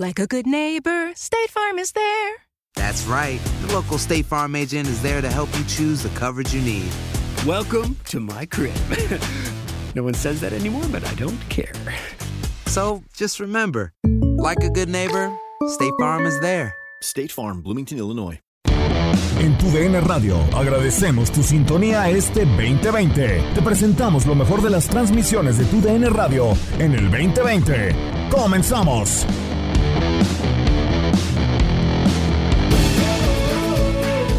Like a good neighbor, State Farm is there. That's right. The local State Farm agent is there to help you choose the coverage you need. Welcome to my crib. no one says that anymore, but I don't care. So just remember, like a good neighbor, State Farm is there. State Farm, Bloomington, Illinois. En tu DN Radio agradecemos tu sintonía este 2020. Te presentamos lo mejor de las transmisiones de tu DN Radio en el 2020. ¡Comenzamos!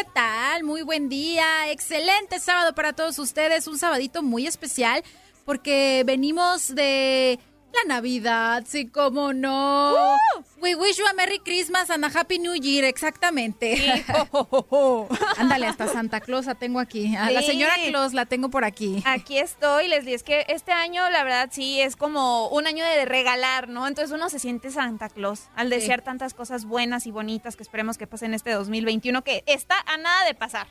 ¿Qué tal? Muy buen día, excelente sábado para todos ustedes, un sabadito muy especial porque venimos de la Navidad, sí, cómo no. We wish you a Merry Christmas and a Happy New Year, exactamente. Ándale, hasta Santa Claus la tengo aquí. A la señora Claus la tengo por aquí. Aquí estoy, Leslie. Es que este año, la verdad, sí es como un año de regalar, ¿no? Entonces uno se siente Santa Claus al Sí. desear tantas cosas buenas y bonitas que esperemos que pasen este 2021, que está a nada de pasar.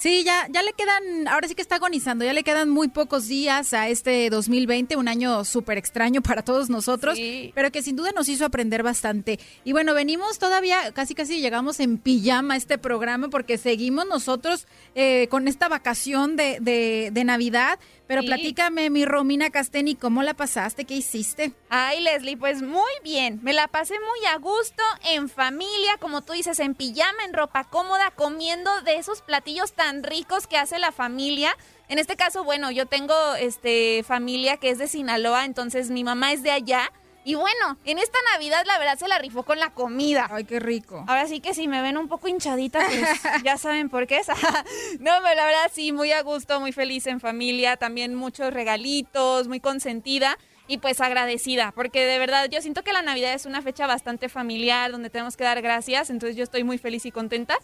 Sí, ya, ya le quedan, ahora sí que está agonizando, ya le quedan muy pocos días a este 2020, un año súper extraño para todos nosotros, Sí. pero que sin duda nos hizo aprender bastante. Y bueno, venimos todavía, casi casi llegamos en pijama a este programa porque seguimos nosotros eh, con esta vacación de, de, de Navidad. Pero Sí. platícame, mi Romina Casteni, ¿cómo la pasaste? ¿Qué hiciste? Ay, Leslie, pues muy bien. Me la pasé muy a gusto, en familia, como tú dices, en pijama, en ropa cómoda, comiendo de esos platillos tan ricos que hace la familia. En este caso, bueno, yo tengo este familia que es de Sinaloa, entonces mi mamá es de allá. Y bueno, en esta Navidad la verdad se la rifó con la comida. Ay, qué rico. Ahora sí que si me ven un poco hinchadita, pues ya saben por qué es. no, pero la verdad sí, muy a gusto, muy feliz en familia, también muchos regalitos, muy consentida y pues agradecida, porque de verdad yo siento que la Navidad es una fecha bastante familiar donde tenemos que dar gracias, entonces yo estoy muy feliz y contenta.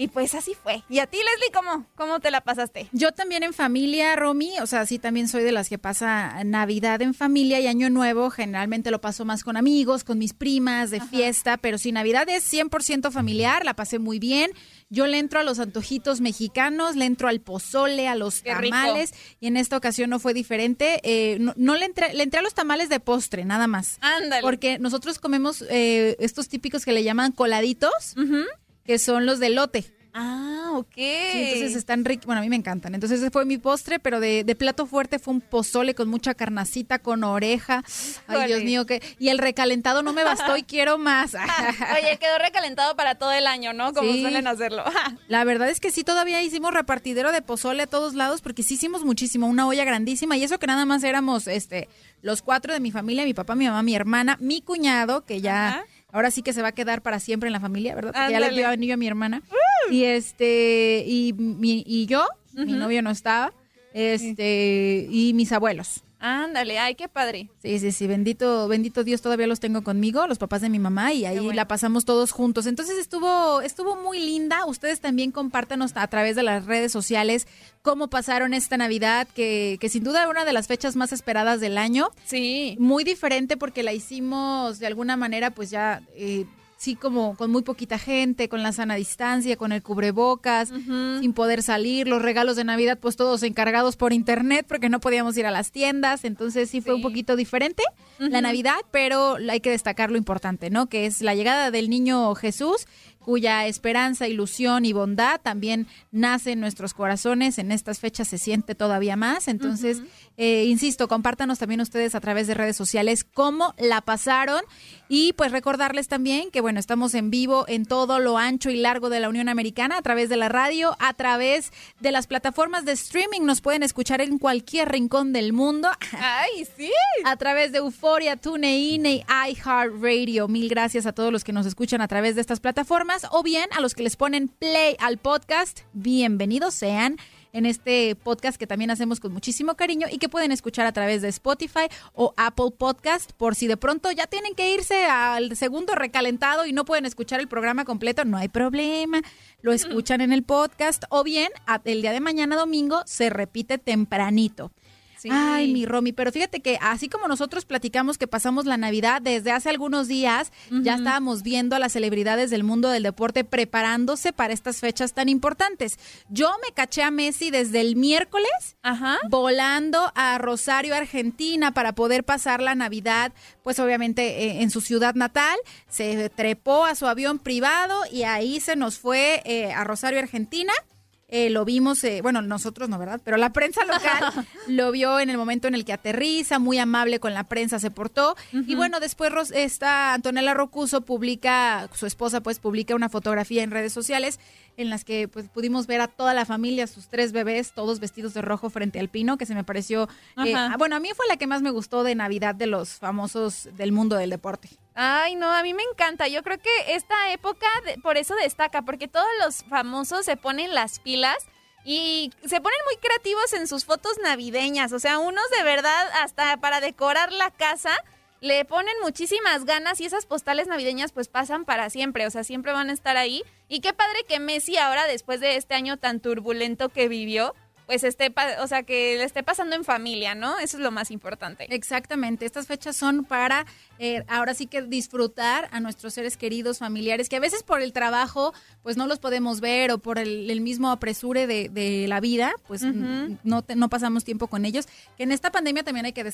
Y pues así fue. ¿Y a ti, Leslie, cómo, cómo te la pasaste? Yo también en familia, Romy, o sea, sí también soy de las que pasa Navidad en familia y Año Nuevo, generalmente lo paso más con amigos, con mis primas, de fiesta, pero si Navidad es 100% familiar, la pasé muy bien. Yo le entro a los antojitos mexicanos, le entro al pozole, a los Qué rico. tamales, y en esta ocasión no fue diferente. Eh, no no le, entré, le entré a los tamales de postre, nada más. Ándale. Porque nosotros comemos eh, estos típicos que le llaman coladitos. Que son los de lote. Ah, ok. Sí, entonces están ricos. Bueno, a mí me encantan. Entonces ese fue mi postre, pero de, de plato fuerte fue un pozole con mucha carnacita, con oreja. Ay, Dios mío, que y el recalentado no me bastó y quiero más. Oye, quedó recalentado para todo el año, ¿no? Como Sí. suelen hacerlo. La verdad es que sí, todavía hicimos repartidero de pozole a todos lados porque sí hicimos muchísimo, una olla grandísima y eso que nada más éramos este los cuatro de mi familia, mi papá, mi mamá, mi hermana, mi cuñado, que ya Ajá. Ahora sí que se va a quedar para siempre en la familia, ¿verdad? Porque ya le dio anillo a mi hermana. Y este y mi- y yo, mi novio no estaba, este y mis abuelos. Ándale, ay, qué padre. Sí, sí, sí, bendito, bendito Dios, todavía los tengo conmigo, los papás de mi mamá, y ahí bueno. la pasamos todos juntos. Entonces estuvo, estuvo muy linda. Ustedes también compártanos a través de las redes sociales cómo pasaron esta Navidad, que, que sin duda era una de las fechas más esperadas del año. Sí. Muy diferente porque la hicimos de alguna manera, pues ya. eh, Sí, como con muy poquita gente, con la sana distancia, con el cubrebocas, sin poder salir, los regalos de Navidad, pues todos encargados por internet porque no podíamos ir a las tiendas, entonces sí fue un poquito diferente la Navidad, pero hay que destacar lo importante, ¿no? Que es la llegada del niño Jesús, cuya esperanza, ilusión y bondad también nace en nuestros corazones, en estas fechas se siente todavía más, entonces, eh, insisto, compártanos también ustedes a través de redes sociales cómo la pasaron y pues recordarles también que, bueno, estamos en vivo en todo lo ancho y largo de la Unión Americana a través de la radio, a través de las plataformas de streaming, nos pueden escuchar en cualquier rincón del mundo. Ay, sí. A través de Euforia, TuneIn y iHeartRadio. Mil gracias a todos los que nos escuchan a través de estas plataformas o bien a los que les ponen play al podcast. Bienvenidos sean en este podcast que también hacemos con muchísimo cariño y que pueden escuchar a través de Spotify o Apple Podcast por si de pronto ya tienen que irse al segundo recalentado y no pueden escuchar el programa completo, no hay problema, lo escuchan en el podcast o bien el día de mañana domingo se repite tempranito. Sí. Ay, mi Romy, pero fíjate que así como nosotros platicamos que pasamos la Navidad desde hace algunos días, ya estábamos viendo a las celebridades del mundo del deporte preparándose para estas fechas tan importantes. Yo me caché a Messi desde el miércoles Ajá. volando a Rosario, Argentina, para poder pasar la Navidad, pues obviamente eh, en su ciudad natal. Se trepó a su avión privado y ahí se nos fue eh, a Rosario, Argentina. Eh, lo vimos, eh, bueno, nosotros no, ¿verdad? Pero la prensa local lo vio en el momento en el que aterriza, muy amable con la prensa se portó. Y bueno, después Ros- esta Antonella Rocuso publica, su esposa pues publica una fotografía en redes sociales en las que pues pudimos ver a toda la familia, sus tres bebés, todos vestidos de rojo frente al pino, que se me pareció, eh, ah, bueno, a mí fue la que más me gustó de Navidad de los famosos del mundo del deporte. Ay, no, a mí me encanta. Yo creo que esta época de- por eso destaca, porque todos los famosos se ponen las pilas y se ponen muy creativos en sus fotos navideñas. O sea, unos de verdad, hasta para decorar la casa, le ponen muchísimas ganas y esas postales navideñas pues pasan para siempre. O sea, siempre van a estar ahí. Y qué padre que Messi ahora, después de este año tan turbulento que vivió, pues esté, o sea, que le esté pasando en familia, ¿no? Eso es lo más importante. Exactamente, estas fechas son para eh, ahora sí que disfrutar a nuestros seres queridos, familiares, que a veces por el trabajo pues no los podemos ver o por el, el mismo apresure de, de la vida, pues no, te- no pasamos tiempo con ellos, que en esta pandemia también hay que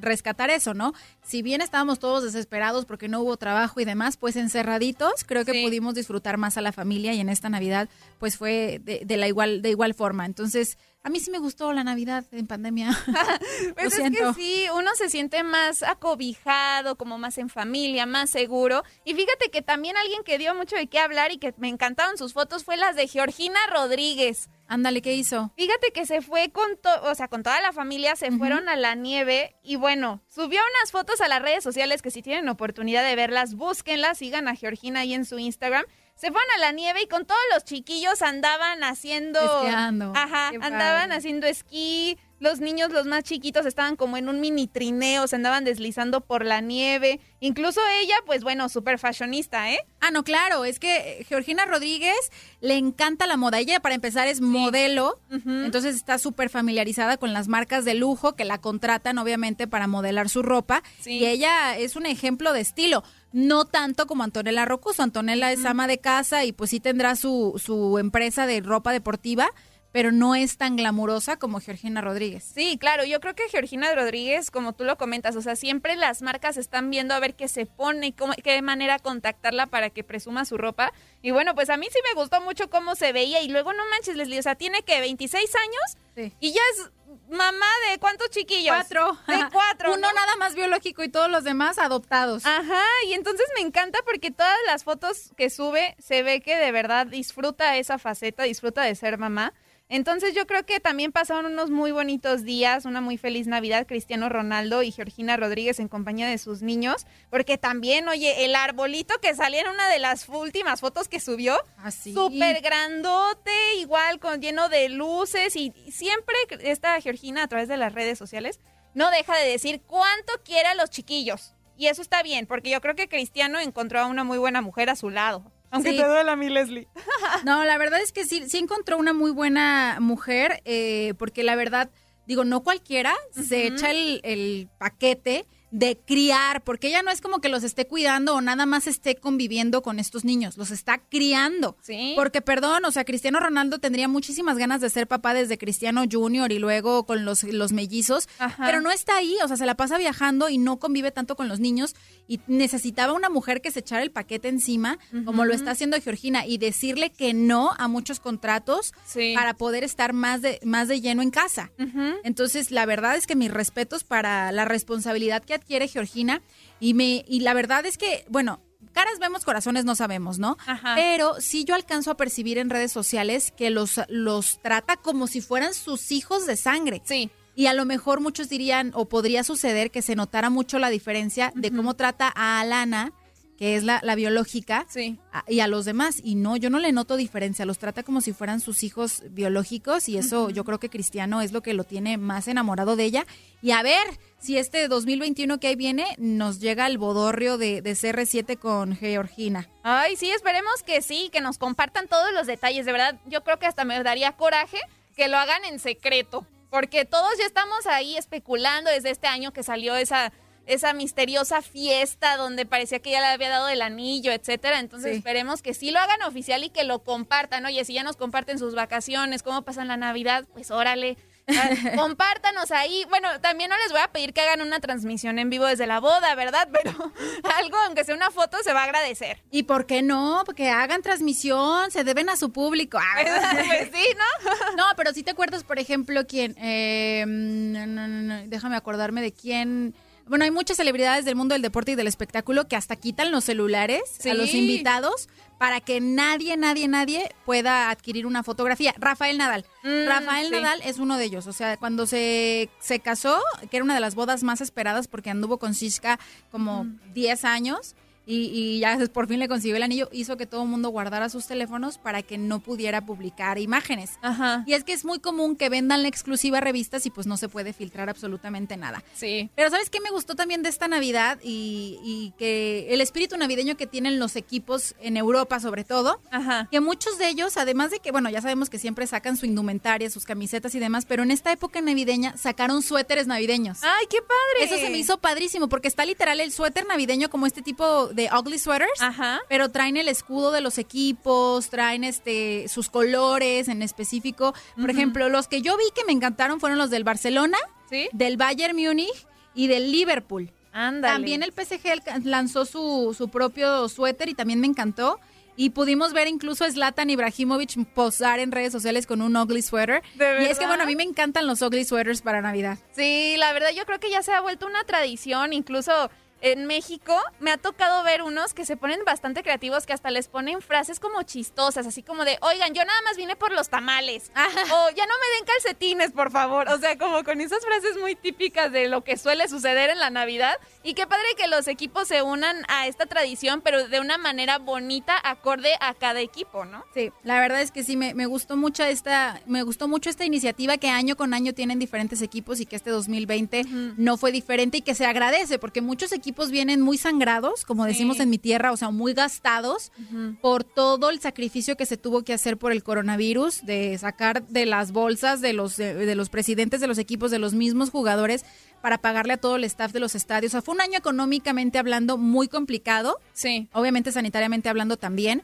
rescatar eso, ¿no? Si bien estábamos todos desesperados porque no hubo trabajo y demás, pues encerraditos, creo que Sí. pudimos disfrutar más a la familia y en esta Navidad pues fue de, de la igual, de igual forma. Entonces, a mí sí me gustó la Navidad en pandemia. Pues es siento. que sí, uno se siente más acobijado, como más en familia, más seguro. Y fíjate que también alguien que dio mucho de qué hablar y que me encantaron sus fotos fue las de Georgina Rodríguez. Ándale, ¿qué hizo? Fíjate que se fue con o sea, con toda la familia, se fueron a la nieve y bueno, subió unas fotos a las redes sociales que si tienen oportunidad de verlas, búsquenlas, sigan a Georgina ahí en su Instagram. Se fueron a la nieve y con todos los chiquillos andaban haciendo Esquiando. Ajá, Qué andaban padre. haciendo esquí. Los niños, los más chiquitos, estaban como en un mini trineo, se andaban deslizando por la nieve. Incluso ella, pues bueno, súper fashionista, ¿eh? Ah, no, claro, es que Georgina Rodríguez le encanta la moda. Ella, para empezar, es modelo, entonces está súper familiarizada con las marcas de lujo que la contratan, obviamente, para modelar su ropa. Sí. Y ella es un ejemplo de estilo. No tanto como Antonella Rocuso. Antonella es ama de casa y pues sí tendrá su, su empresa de ropa deportiva, pero no es tan glamurosa como Georgina Rodríguez. Sí, claro, yo creo que Georgina Rodríguez, como tú lo comentas, o sea, siempre las marcas están viendo a ver qué se pone, cómo, qué manera contactarla para que presuma su ropa. Y bueno, pues a mí sí me gustó mucho cómo se veía y luego no manches, Leslie, o sea, tiene que 26 años sí. y ya es mamá de cuántos chiquillos? Cuatro. De cuatro. Uno nada más biológico y todos los demás adoptados. Ajá, y entonces me encanta porque todas las fotos que sube se ve que de verdad disfruta esa faceta, disfruta de ser mamá. Entonces yo creo que también pasaron unos muy bonitos días, una muy feliz Navidad, Cristiano Ronaldo y Georgina Rodríguez en compañía de sus niños, porque también, oye, el arbolito que salía en una de las últimas fotos que subió, Así. súper grandote, igual con lleno de luces y siempre esta Georgina a través de las redes sociales no deja de decir cuánto quiere a los chiquillos. Y eso está bien, porque yo creo que Cristiano encontró a una muy buena mujer a su lado. Aunque Sí. te duela a mí, Leslie. No, la verdad es que sí, sí encontró una muy buena mujer, eh, porque la verdad, digo, no cualquiera se echa el, el paquete de criar, porque ella no es como que los esté cuidando o nada más esté conviviendo con estos niños, los está criando. Sí. Porque, perdón, o sea, Cristiano Ronaldo tendría muchísimas ganas de ser papá desde Cristiano Junior y luego con los, los mellizos, Ajá. pero no está ahí, o sea, se la pasa viajando y no convive tanto con los niños y necesitaba una mujer que se echara el paquete encima, como lo está haciendo Georgina, y decirle que no a muchos contratos Sí. para poder estar más de, más de lleno en casa. Entonces, la verdad es que mis respetos para la responsabilidad que adquiere Georgina y me y la verdad es que, bueno, caras vemos, corazones no sabemos, ¿no? Ajá. Pero sí yo alcanzo a percibir en redes sociales que los los trata como si fueran sus hijos de sangre. Sí. Y a lo mejor muchos dirían, o podría suceder que se notara mucho la diferencia de cómo trata a Alana, que es la, la biológica, Sí. a- y a los demás. Y no, yo no le noto diferencia, los trata como si fueran sus hijos biológicos y eso yo creo que Cristiano es lo que lo tiene más enamorado de ella. Y a ver si este 2021 que ahí viene nos llega el bodorrio de, de CR7 con Georgina. Ay, sí, esperemos que sí, que nos compartan todos los detalles. De verdad, yo creo que hasta me daría coraje que lo hagan en secreto. Porque todos ya estamos ahí especulando desde este año que salió esa, esa misteriosa fiesta donde parecía que ya le había dado el anillo, etcétera. Entonces Sí. esperemos que sí lo hagan oficial y que lo compartan. Oye, si ya nos comparten sus vacaciones, cómo pasan la Navidad, pues órale. Compártanos ahí. Bueno, también no les voy a pedir que hagan una transmisión en vivo desde la boda, ¿verdad? Pero algo, aunque sea una foto, se va a agradecer. ¿Y por qué no? Porque hagan transmisión, se deben a su público. Ah, pues sí, ¿no? No, pero si te acuerdas, por ejemplo, quién. Eh, no, no, no, no, déjame acordarme de quién. Bueno, hay muchas celebridades del mundo del deporte y del espectáculo que hasta quitan los celulares a los invitados para que nadie, nadie, nadie pueda adquirir una fotografía. Rafael Nadal. Mm, Rafael sí. Nadal es uno de ellos. O sea, cuando se, se casó, que era una de las bodas más esperadas porque anduvo con Shishka como 10 años. Y, y ya por fin le consiguió el anillo, hizo que todo el mundo guardara sus teléfonos para que no pudiera publicar imágenes. Ajá. Y es que es muy común que vendan la exclusiva a revistas y pues no se puede filtrar absolutamente nada. Sí. Pero ¿sabes qué me gustó también de esta Navidad? Y, y que el espíritu navideño que tienen los equipos en Europa sobre todo, Ajá. que muchos de ellos, además de que, bueno, ya sabemos que siempre sacan su indumentaria, sus camisetas y demás, pero en esta época navideña sacaron suéteres navideños. ¡Ay, qué padre! Eso se me hizo padrísimo porque está literal el suéter navideño como este tipo de ugly sweaters. Ajá. Pero traen el escudo de los equipos, traen este sus colores en específico. Por ejemplo, los que yo vi que me encantaron fueron los del Barcelona, ¿Sí? del Bayern Múnich y del Liverpool. Ándale. También el PSG lanzó su, su propio suéter y también me encantó. Y pudimos ver incluso a Zlatan Ibrahimovic posar en redes sociales con un ugly sweater. ¿De y es que bueno, a mí me encantan los ugly sweaters para Navidad. Sí, la verdad yo creo que ya se ha vuelto una tradición, incluso en México me ha tocado ver unos que se ponen bastante creativos, que hasta les ponen frases como chistosas, así como de, oigan, yo nada más vine por los tamales, o ya no me den calcetines, por favor, o sea, como con esas frases muy típicas de lo que suele suceder en la Navidad, y qué padre que los equipos se unan a esta tradición, pero de una manera bonita, acorde a cada equipo, ¿no? Sí, la verdad es que sí, me, me gustó mucho esta, me gustó mucho esta iniciativa que año con año tienen diferentes equipos y que este 2020 no fue diferente y que se agradece porque muchos equipos vienen muy sangrados, como decimos Sí. en mi tierra, o sea, muy gastados por todo el sacrificio que se tuvo que hacer por el coronavirus, de sacar de las bolsas de los, de, de los presidentes de los equipos, de los mismos jugadores, para pagarle a todo el staff de los estadios. O sea, fue un año económicamente hablando muy complicado. Sí. Obviamente sanitariamente hablando también.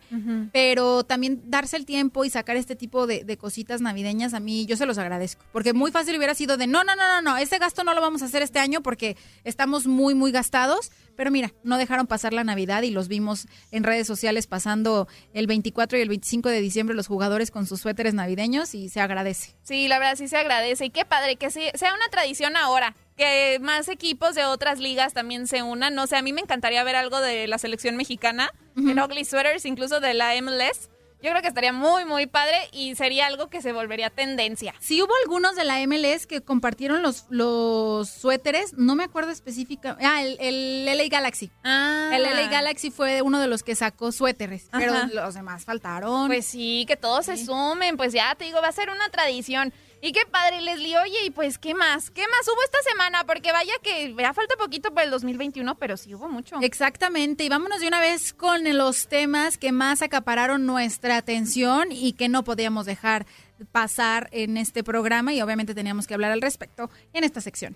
Pero también darse el tiempo y sacar este tipo de, de, cositas navideñas, a mí yo se los agradezco. Porque muy fácil hubiera sido de, no, no, no, no, no, ese gasto no lo vamos a hacer este año porque estamos muy, muy gastados. Pero mira, no dejaron pasar la Navidad y los vimos en redes sociales pasando el 24 y el 25 de diciembre los jugadores con sus suéteres navideños y se agradece. Sí, la verdad sí se agradece. Y qué padre que sea una tradición ahora que más equipos de otras ligas también se unan. No sé, a mí me encantaría ver algo de la selección mexicana, en Ugly Sweaters, incluso de la MLS. Yo creo que estaría muy, muy padre y sería algo que se volvería tendencia. Sí, hubo algunos de la MLS que compartieron los, los suéteres, no me acuerdo específicamente. Ah, el, el, LA Galaxy. Ah. El LA Galaxy fue uno de los que sacó suéteres, pero los demás faltaron. Pues sí, que todos se sumen, pues ya te digo, va a ser una tradición. Y qué padre, Leslie. Oye, y pues, ¿qué más? ¿Qué más hubo esta semana? Porque vaya que ya falta poquito para el 2021, pero sí hubo mucho. Exactamente. Y vámonos de una vez con los temas que más acapararon nuestra atención y que no podíamos dejar pasar en este programa y obviamente teníamos que hablar al respecto en esta sección.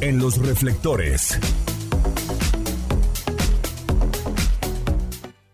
En los reflectores.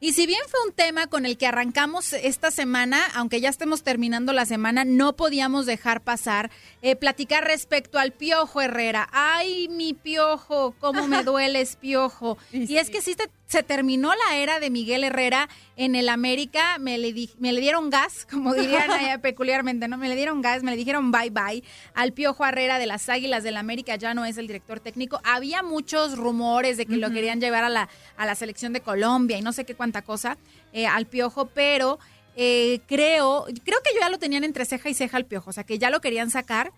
Y si bien fue un tema con el que arrancamos esta semana, aunque ya estemos terminando la semana, no podíamos dejar pasar eh, platicar respecto al Piojo Herrera. Ay, mi Piojo, cómo me dueles, Piojo. y, es que sí se, terminó la era de Miguel Herrera en el América, me le, me le dieron gas, como dirían allá peculiarmente, ¿no? Me le dieron gas, me le dijeron bye bye al Piojo Herrera de las Águilas del América, ya no es el director técnico. Había muchos rumores de que lo querían llevar a la, a la selección de Colombia y no sé qué cosa eh, al Piojo, pero eh, creo, creo que yo ya lo tenían entre ceja y ceja al piojo, o sea que ya lo querían sacar,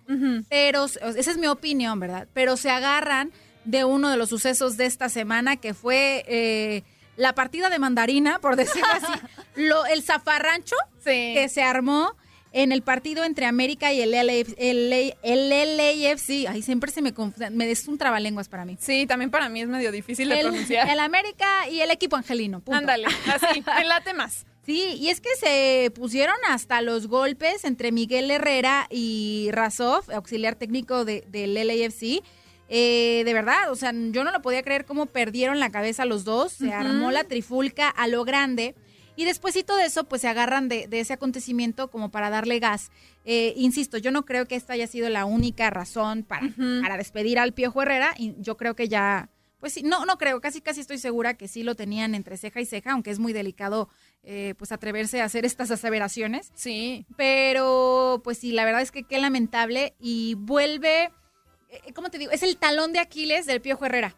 pero esa es mi opinión, ¿verdad? Pero se agarran de uno de los sucesos de esta semana que fue eh, la partida de mandarina, por decirlo así, lo, el zafarrancho que se armó en el partido entre América y el, LAFC. El, Ay, siempre se me confunde. Me es un trabalenguas para mí. Sí, también para mí es medio difícil de pronunciar. El América y el equipo angelino. Ándale, así, late más. Sí, y es que se pusieron hasta los golpes entre Miguel Herrera y Razov, auxiliar técnico de, del LAFC. Eh, de verdad, o sea, yo no lo podía creer cómo perdieron la cabeza los dos. Se armó la trifulca a lo grande. Y despuésito de eso, pues se agarran de, ese acontecimiento como para darle gas. Eh, insisto, yo no creo que esta haya sido la única razón para, para despedir al Piojo Herrera. Y yo creo que ya pues sí, no, no creo, casi casi estoy segura que sí lo tenían entre ceja y ceja, aunque es muy delicado eh, pues atreverse a hacer estas aseveraciones. Sí. Pero pues sí, la verdad es que qué lamentable y vuelve, eh, ¿cómo te digo? Es el talón de Aquiles del Piojo Herrera.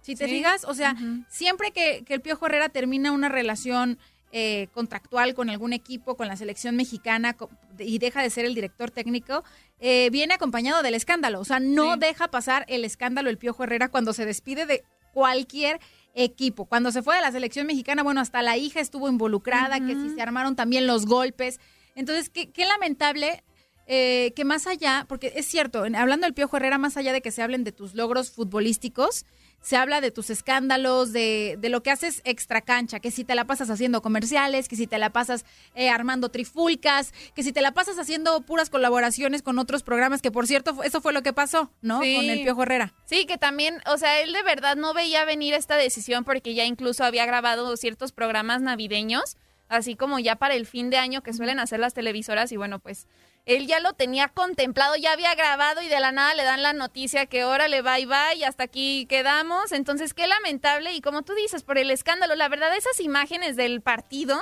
Si te digas, o sea, siempre que, que el Piojo Herrera termina una relación eh, contractual con algún equipo, con la selección mexicana y deja de ser el director técnico, eh, viene acompañado del escándalo. O sea, no deja pasar el escándalo el Piojo Herrera cuando se despide de cualquier equipo. Cuando se fue de la selección mexicana, bueno, hasta la hija estuvo involucrada, que si se armaron también los golpes. Entonces, qué, qué lamentable eh, que más allá, porque es cierto, hablando del Piojo Herrera, más allá de que se hablen de tus logros futbolísticos, se habla de tus escándalos, de, de, lo que haces extra cancha, que si te la pasas haciendo comerciales, que si te la pasas eh, armando trifulcas, que si te la pasas haciendo puras colaboraciones con otros programas, que por cierto, eso fue lo que pasó, ¿no? Con el Piojo Herrera. Sí, que también, o sea, él de verdad no veía venir esta decisión porque ya incluso había grabado ciertos programas navideños, así como ya para el fin de año que suelen hacer las televisoras y bueno, pues él ya lo tenía contemplado, ya había grabado y de la nada le dan la noticia que ahora le va y va y hasta aquí quedamos. Entonces, qué lamentable y como tú dices, por el escándalo, la verdad esas imágenes del partido,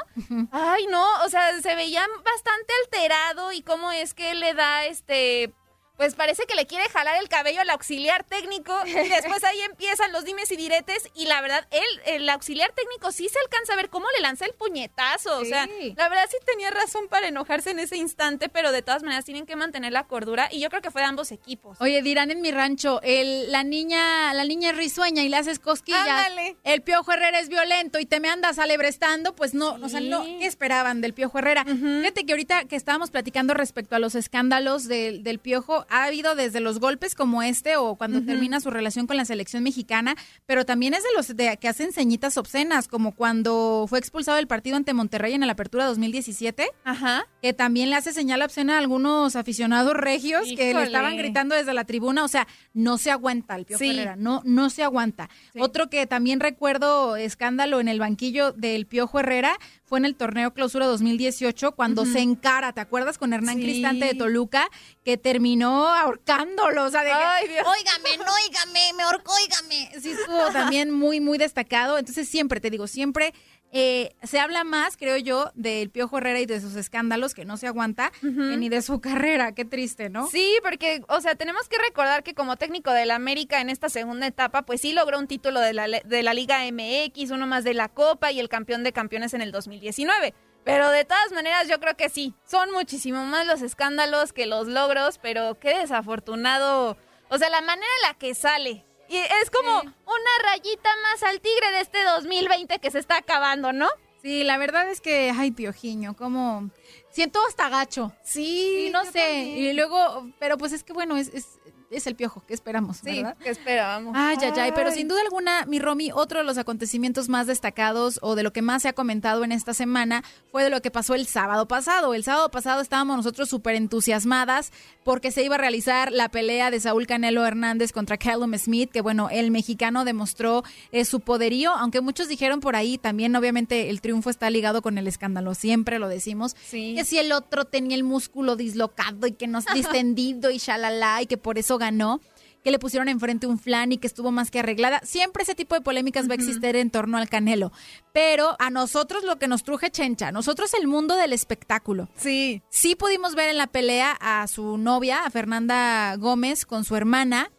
ay no, o sea, se veían bastante alterado y cómo es que le da este pues parece que le quiere jalar el cabello al auxiliar técnico y después ahí empiezan los dimes y diretes y la verdad, él, el auxiliar técnico sí se alcanza a ver cómo le lanza el puñetazo, o sea, la verdad sí tenía razón para enojarse en ese instante, pero de todas maneras tienen que mantener la cordura y yo creo que fue de ambos equipos. Oye, dirán en mi rancho, el, la niña la niña risueña y le haces cosquillas, el Piojo Herrera es violento y te me andas alebrestando, pues no, o sea, no, ¿qué esperaban del Piojo Herrera? Fíjate que ahorita que estábamos platicando respecto a los escándalos del, del Piojo, ha habido desde los golpes como este o cuando termina su relación con la selección mexicana, pero también es de los de, que hacen ceñitas obscenas, como cuando fue expulsado del partido ante Monterrey en la apertura 2017, Ajá. que también le hace señal obscena a algunos aficionados regios que le estaban gritando desde la tribuna, o sea, no se aguanta el Piojo Sí. Herrera, no, no se aguanta. Otro que también recuerdo escándalo en el banquillo del Piojo Herrera fue en el torneo clausura 2018 cuando se encara, ¿te acuerdas? Con Hernán Sí. Cristante de Toluca, que terminó ahorcándolo, o sea, de que, Ay, Dios. óigame, no, óigame, me ahorcó, óigame. Sí, estuvo también muy, muy destacado. Entonces, siempre, te digo, siempre eh, se habla más, creo yo, del Piojo Herrera y de sus escándalos, que no se aguanta, que ni de su carrera. Qué triste, ¿no? Sí, porque, o sea, tenemos que recordar que como técnico del América en esta segunda etapa, pues sí logró un título de la, de la Liga MX, uno más de la Copa y el campeón de campeones en el 2019. Pero de todas maneras, yo creo que sí, son muchísimo más los escándalos que los logros, pero qué desafortunado. O sea, la manera en la que sale. Y es como una rayita más al tigre de este 2020 que se está acabando, ¿no? Sí, la verdad es que, ay, Piojiño, como... Siento hasta gacho. Sí, Sí, no sé. también. Y luego, pero pues es que bueno, es, es, es el piojo que esperamos, Sí, ¿verdad? que esperábamos. Ay, ay, ay, pero sin duda alguna, mi Romy, otro de los acontecimientos más destacados o de lo que más se ha comentado en esta semana fue de lo que pasó el sábado pasado. El sábado pasado estábamos nosotros súper entusiasmadas porque se iba a realizar la pelea de Saúl Canelo Hernández contra Callum Smith, que bueno, el mexicano demostró eh, su poderío, aunque muchos dijeron por ahí también, obviamente, el triunfo está ligado con el escándalo, siempre lo decimos, Sí. que si el otro tenía el músculo dislocado y que no distendido y shalala y que por eso ganó que le pusieron enfrente un flan y que estuvo más que arreglada. Siempre ese tipo de polémicas va a existir en torno al Canelo. Pero a nosotros lo que nos truje Chencha, nosotros el mundo del espectáculo. Sí. Sí pudimos ver en la pelea a su novia, a Fernanda Gómez, con su hermana,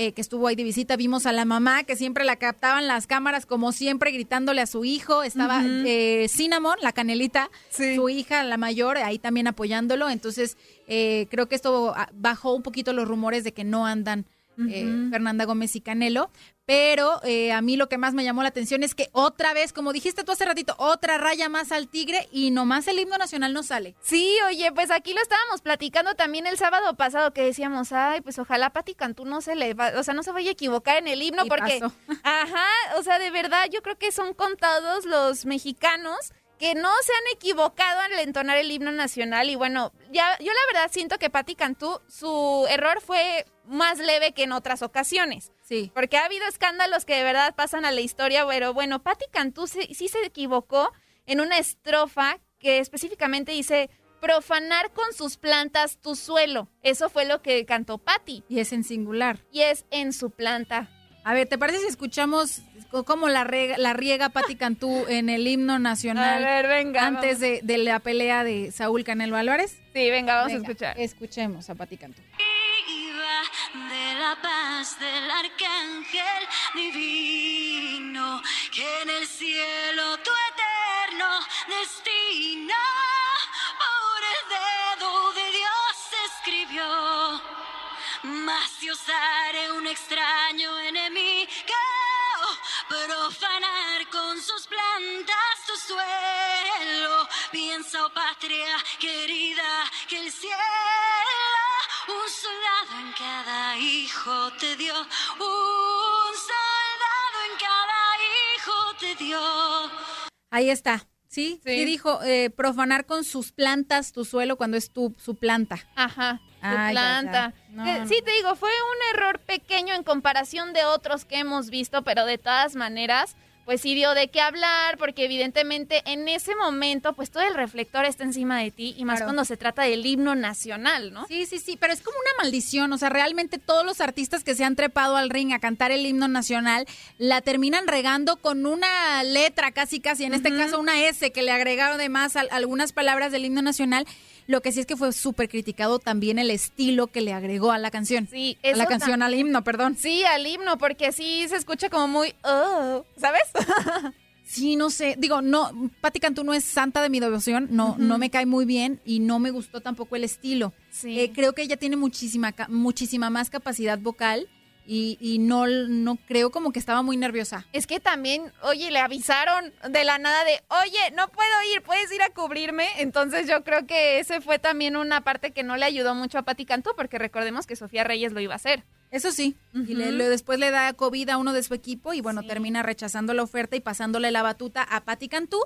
eh, que estuvo ahí de visita. Vimos a la mamá, que siempre la captaban las cámaras, como siempre, gritándole a su hijo. Estaba eh, Cinnamon, la canelita, Sí. su hija, la mayor, ahí también apoyándolo. Entonces, eh, creo que esto ah, bajó un poquito los rumores de que no andan eh, Fernanda Gómez y Canelo. Pero eh, a mí lo que más me llamó la atención es que otra vez, como dijiste tú hace ratito, otra raya más al tigre y nomás el himno nacional no sale. Sí, oye, pues aquí lo estábamos platicando también el sábado pasado que decíamos, ay, pues ojalá Pati Cantú no se le va, o sea, no se vaya a equivocar en el himno Y porque, pasó. ajá, o sea, de verdad yo creo que son contados los mexicanos que no se han equivocado al entonar el himno nacional y bueno, ya yo la verdad siento que Pati Cantú su error fue más leve que en otras ocasiones. Sí. Porque ha habido escándalos que de verdad pasan a la historia, pero bueno, Patti Cantú sí, sí se equivocó en una estrofa que específicamente dice profanar con sus plantas tu suelo. Eso fue lo que cantó Patti. Y es en singular. Y es en su planta. A ver, ¿te parece si escuchamos cómo la, rega- la riega Patti Cantú en el himno nacional A ver, venga, antes de, de la pelea de Saúl Canelo Álvarez? Sí, venga, vamos Venga, a escuchar. Escuchemos a Patti Cantú. de la paz del arcángel divino, que en el cielo tu eterno destino por el dedo de Dios escribió. Mas si osare un extraño enemigo profanar con sus plantas tu suelo, piensa, oh patria querida, que el cielo un soldado en cada hijo te dio, un soldado en cada hijo te dio. Ahí está. Sí, sí, Sí. dijo eh, profanar con sus plantas tu suelo cuando es tu, su planta. Ajá, su Ay, planta. No, Eh, no. Sí, te digo, fue un error pequeño en comparación de otros que hemos visto, pero de todas maneras, pues sí dio de qué hablar, porque evidentemente en ese momento, pues todo el reflector está encima de ti, y más Claro. cuando se trata del himno nacional, ¿no? Sí, sí, sí, pero es como una maldición, o sea, realmente todos los artistas que se han trepado al ring a cantar el himno nacional la terminan regando con una letra casi casi, en este caso una S que le agregaron además al- algunas palabras del himno nacional. Lo que sí es que fue súper criticado también el estilo que le agregó a la canción. Sí, a la eso canción, al himno, perdón. Sí, al himno, porque sí se escucha como muy, oh, ¿sabes? Sí, no sé. Digo, no, Patti Cantú no es santa de mi devoción, no, no me cae muy bien y no me gustó tampoco el estilo. Sí. Eh, creo que ella tiene muchísima, muchísima más capacidad vocal y, y no, no creo como que estaba muy nerviosa. Es que también, oye, le avisaron de la nada de, oye, no puedo ir, puedes ir a cubrirme. Entonces yo creo que ese fue también una parte que no le ayudó mucho a Pati Cantú, porque recordemos que Sofía Reyes lo iba a hacer. Eso sí, y le- le- después le da COVID a uno de su equipo y bueno, termina rechazando la oferta y pasándole la batuta a Patti Cantú.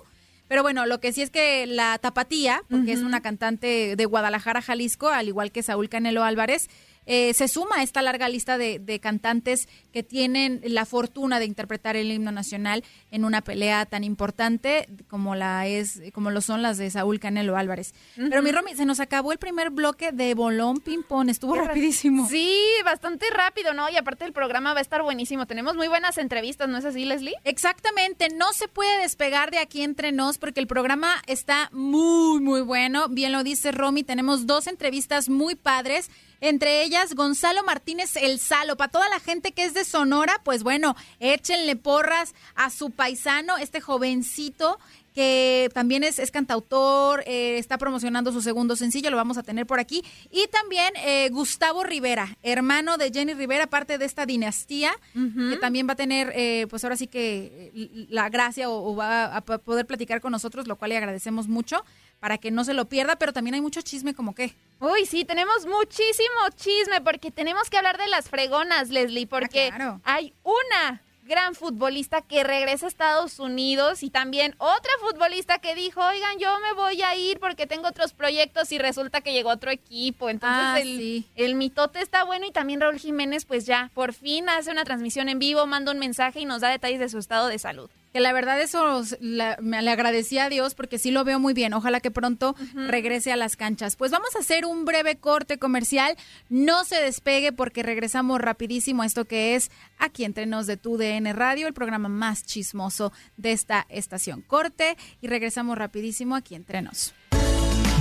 Pero bueno, lo que sí es que la Tapatía, porque es una cantante de Guadalajara, Jalisco, al igual que Saúl Canelo Álvarez, eh, se suma a esta larga lista de, de cantantes que tienen la fortuna de interpretar el himno nacional en una pelea tan importante como la es, como lo son las de Saúl Canelo Álvarez. Pero mi Romy, se nos acabó el primer bloque de Bolón Ping Pong, estuvo rapidísimo. Sí, bastante rápido, ¿no? Y aparte el programa va a estar buenísimo. Tenemos muy buenas entrevistas, ¿no es así, Leslie? Exactamente, no se puede despegar de aquí entre nos porque el programa está muy, muy bueno. Bien lo dice Romy, tenemos dos entrevistas muy padres. Entre ellas, Gonzalo Martínez El Salo. Para toda la gente que es de Sonora, pues bueno, échenle porras a su paisano, este jovencito que también es, es cantautor, eh, está promocionando su segundo sencillo, lo vamos a tener por aquí. Y también eh, Gustavo Rivera, hermano de Jenny Rivera, parte de esta dinastía, que también va a tener, eh, pues ahora sí que eh, la gracia o, o va a poder platicar con nosotros, lo cual le agradecemos mucho para que no se lo pierda, pero también hay mucho chisme como que. Uy, sí, tenemos muchísimo chisme porque tenemos que hablar de las fregonas, Leslie, porque claro. hay una gran futbolista que regresa a Estados Unidos y también otra futbolista que dijo, oigan, yo me voy a ir porque tengo otros proyectos y resulta que llegó otro equipo. Entonces Ah, el, sí. el mitote está bueno y también Raúl Jiménez pues ya por fin hace una transmisión en vivo, manda un mensaje y nos da detalles de su estado de salud. Que la verdad eso la- me le agradecí a Dios porque sí lo veo muy bien. Ojalá que pronto regrese a las canchas. Pues vamos a hacer un breve corte comercial. No se despegue porque regresamos rapidísimo a esto que es aquí entre nos de tu DN Radio, el programa más chismoso de esta estación. Corte y regresamos rapidísimo aquí entre nos.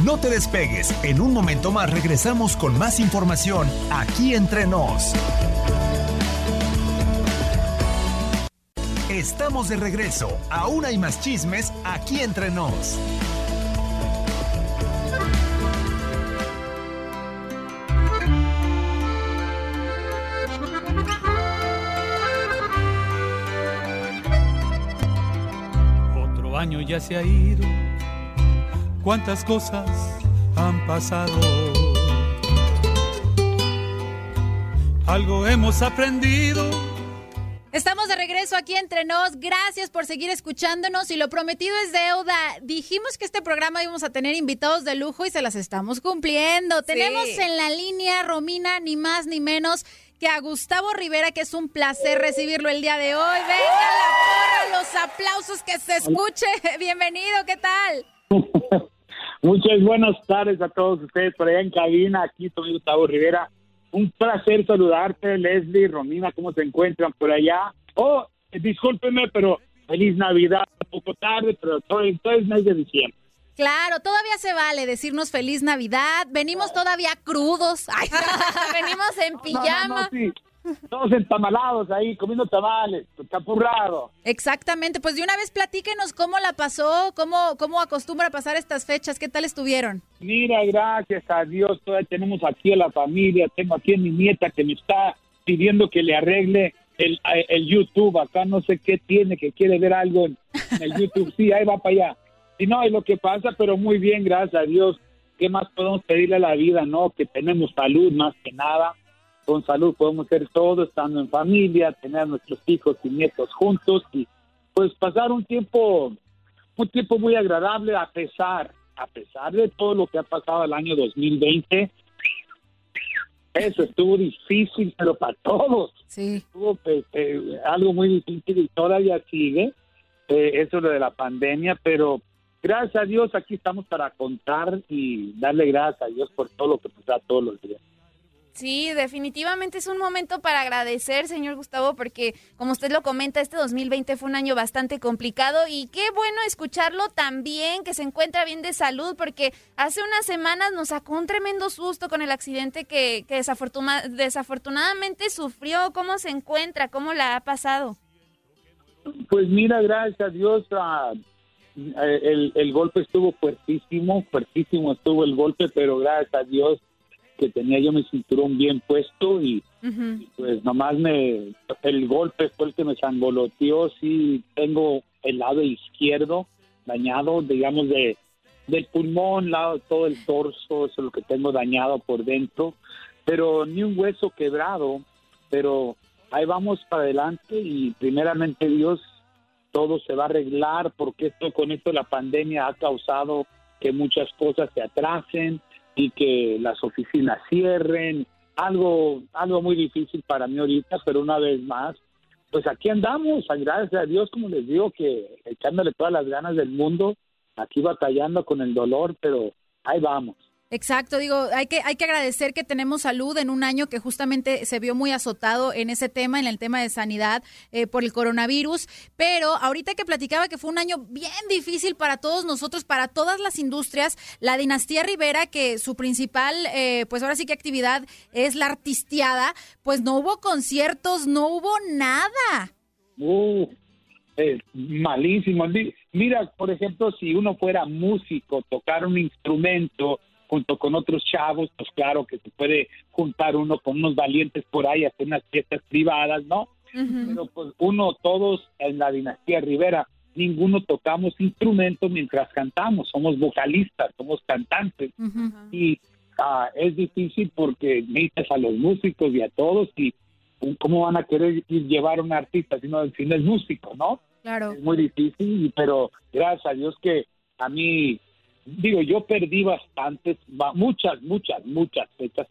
No te despegues. En un momento más regresamos con más información aquí entre nos. Estamos de regreso. Aún hay más chismes aquí entre nos. Otro año ya se ha ido. Cuántas cosas han pasado. Algo hemos aprendido. Estamos de regreso aquí entre nos. Gracias por seguir escuchándonos y lo prometido es deuda. Dijimos que este programa íbamos a tener invitados de lujo y se las estamos cumpliendo. Tenemos en la línea Romina ni más ni menos que a Gustavo Rivera, que es un placer recibirlo el día de hoy. Venga la porra, los aplausos que se escuche. Bienvenido, ¿qué tal? Muchas buenas tardes a todos ustedes por allá en cabina. Aquí soy Gustavo Rivera. Un placer saludarte, Leslie, Romina, ¿cómo se encuentran por allá? Oh, eh, discúlpeme, pero feliz Navidad, un poco tarde, pero todo, todo es mes de diciembre. Claro, todavía se vale decirnos feliz Navidad. Venimos todavía crudos. Ay, Venimos en No, no, pijama. no, sí. Todos entamalados ahí, comiendo tamales, capurrado. Exactamente, pues de una vez platíquenos cómo la pasó, cómo, cómo acostumbra pasar estas fechas, qué tal estuvieron. Mira, gracias a Dios, todavía tenemos aquí a la familia. Tengo aquí a mi nieta que me está pidiendo que le arregle el, el YouTube. Acá no sé qué tiene, que quiere ver algo en, en el YouTube. Sí, ahí va para allá. Y no, es lo que pasa, pero muy bien, gracias a Dios. ¿Qué más podemos pedirle a la vida, no? Que tenemos salud más que nada. Con salud podemos hacer todo, estando en familia, tener a nuestros hijos y nietos juntos y pues pasar un tiempo, un tiempo muy agradable a pesar, a pesar de todo lo que ha pasado el año 2020. Eso estuvo difícil, pero para todos. Sí. Estuvo pues, eh, algo muy difícil y todavía sigue. eh, eso lo de la pandemia, pero gracias a Dios aquí estamos para contar y darle gracias a Dios por todo lo que nos da todos los días. Sí, definitivamente es un momento para agradecer, señor Gustavo, porque como usted lo comenta, este 2020 fue un año bastante complicado y qué bueno escucharlo también, que se encuentra bien de salud, porque hace unas semanas nos sacó un tremendo susto con el accidente que, que desafortuna- desafortunadamente sufrió. ¿Cómo se encuentra? ¿Cómo la ha pasado? Pues mira, gracias a Dios, ah, eh, el, el golpe estuvo fuertísimo, fuertísimo estuvo el golpe, pero gracias a Dios que tenía yo mi cinturón bien puesto y Pues nomás me, el golpe fue el que me sangoloteó, sí tengo el lado izquierdo dañado, digamos de del pulmón, lado, todo el torso, eso es lo que tengo dañado por dentro, pero ni un hueso quebrado, pero ahí vamos para adelante y primeramente Dios todo se va a arreglar porque esto con esto la pandemia ha causado que muchas cosas se atrasen y que las oficinas cierren, algo algo muy difícil para mí ahorita, pero una vez más pues aquí andamos, gracias a Dios, como les digo, que echándole todas las ganas del mundo, aquí batallando con el dolor, pero ahí vamos. Exacto, digo, hay que, hay que agradecer que tenemos salud en un año que justamente se vio muy azotado en ese tema, en el tema de sanidad eh, por el coronavirus, pero ahorita que platicaba que fue un año bien difícil para todos nosotros, para todas las industrias, la dinastía Rivera, que su principal, eh, pues ahora sí que actividad es la artisteada, pues no hubo conciertos, no hubo nada. Uh, malísimo. Mira, por ejemplo, si uno fuera músico, tocar un instrumento, junto con otros chavos, pues claro que se puede juntar uno con unos valientes por ahí, hacer unas fiestas privadas, ¿no? Pero pues uno, todos en la dinastía Rivera, ninguno tocamos instrumentos mientras cantamos, somos vocalistas, somos cantantes. Y ah, es difícil porque necesitas a los músicos y a todos y cómo van a querer ir llevar a un artista si no, si no es músico, ¿no? Claro. Es muy difícil, pero gracias a Dios que a mí digo, yo perdí bastantes, muchas, muchas, muchas fechas.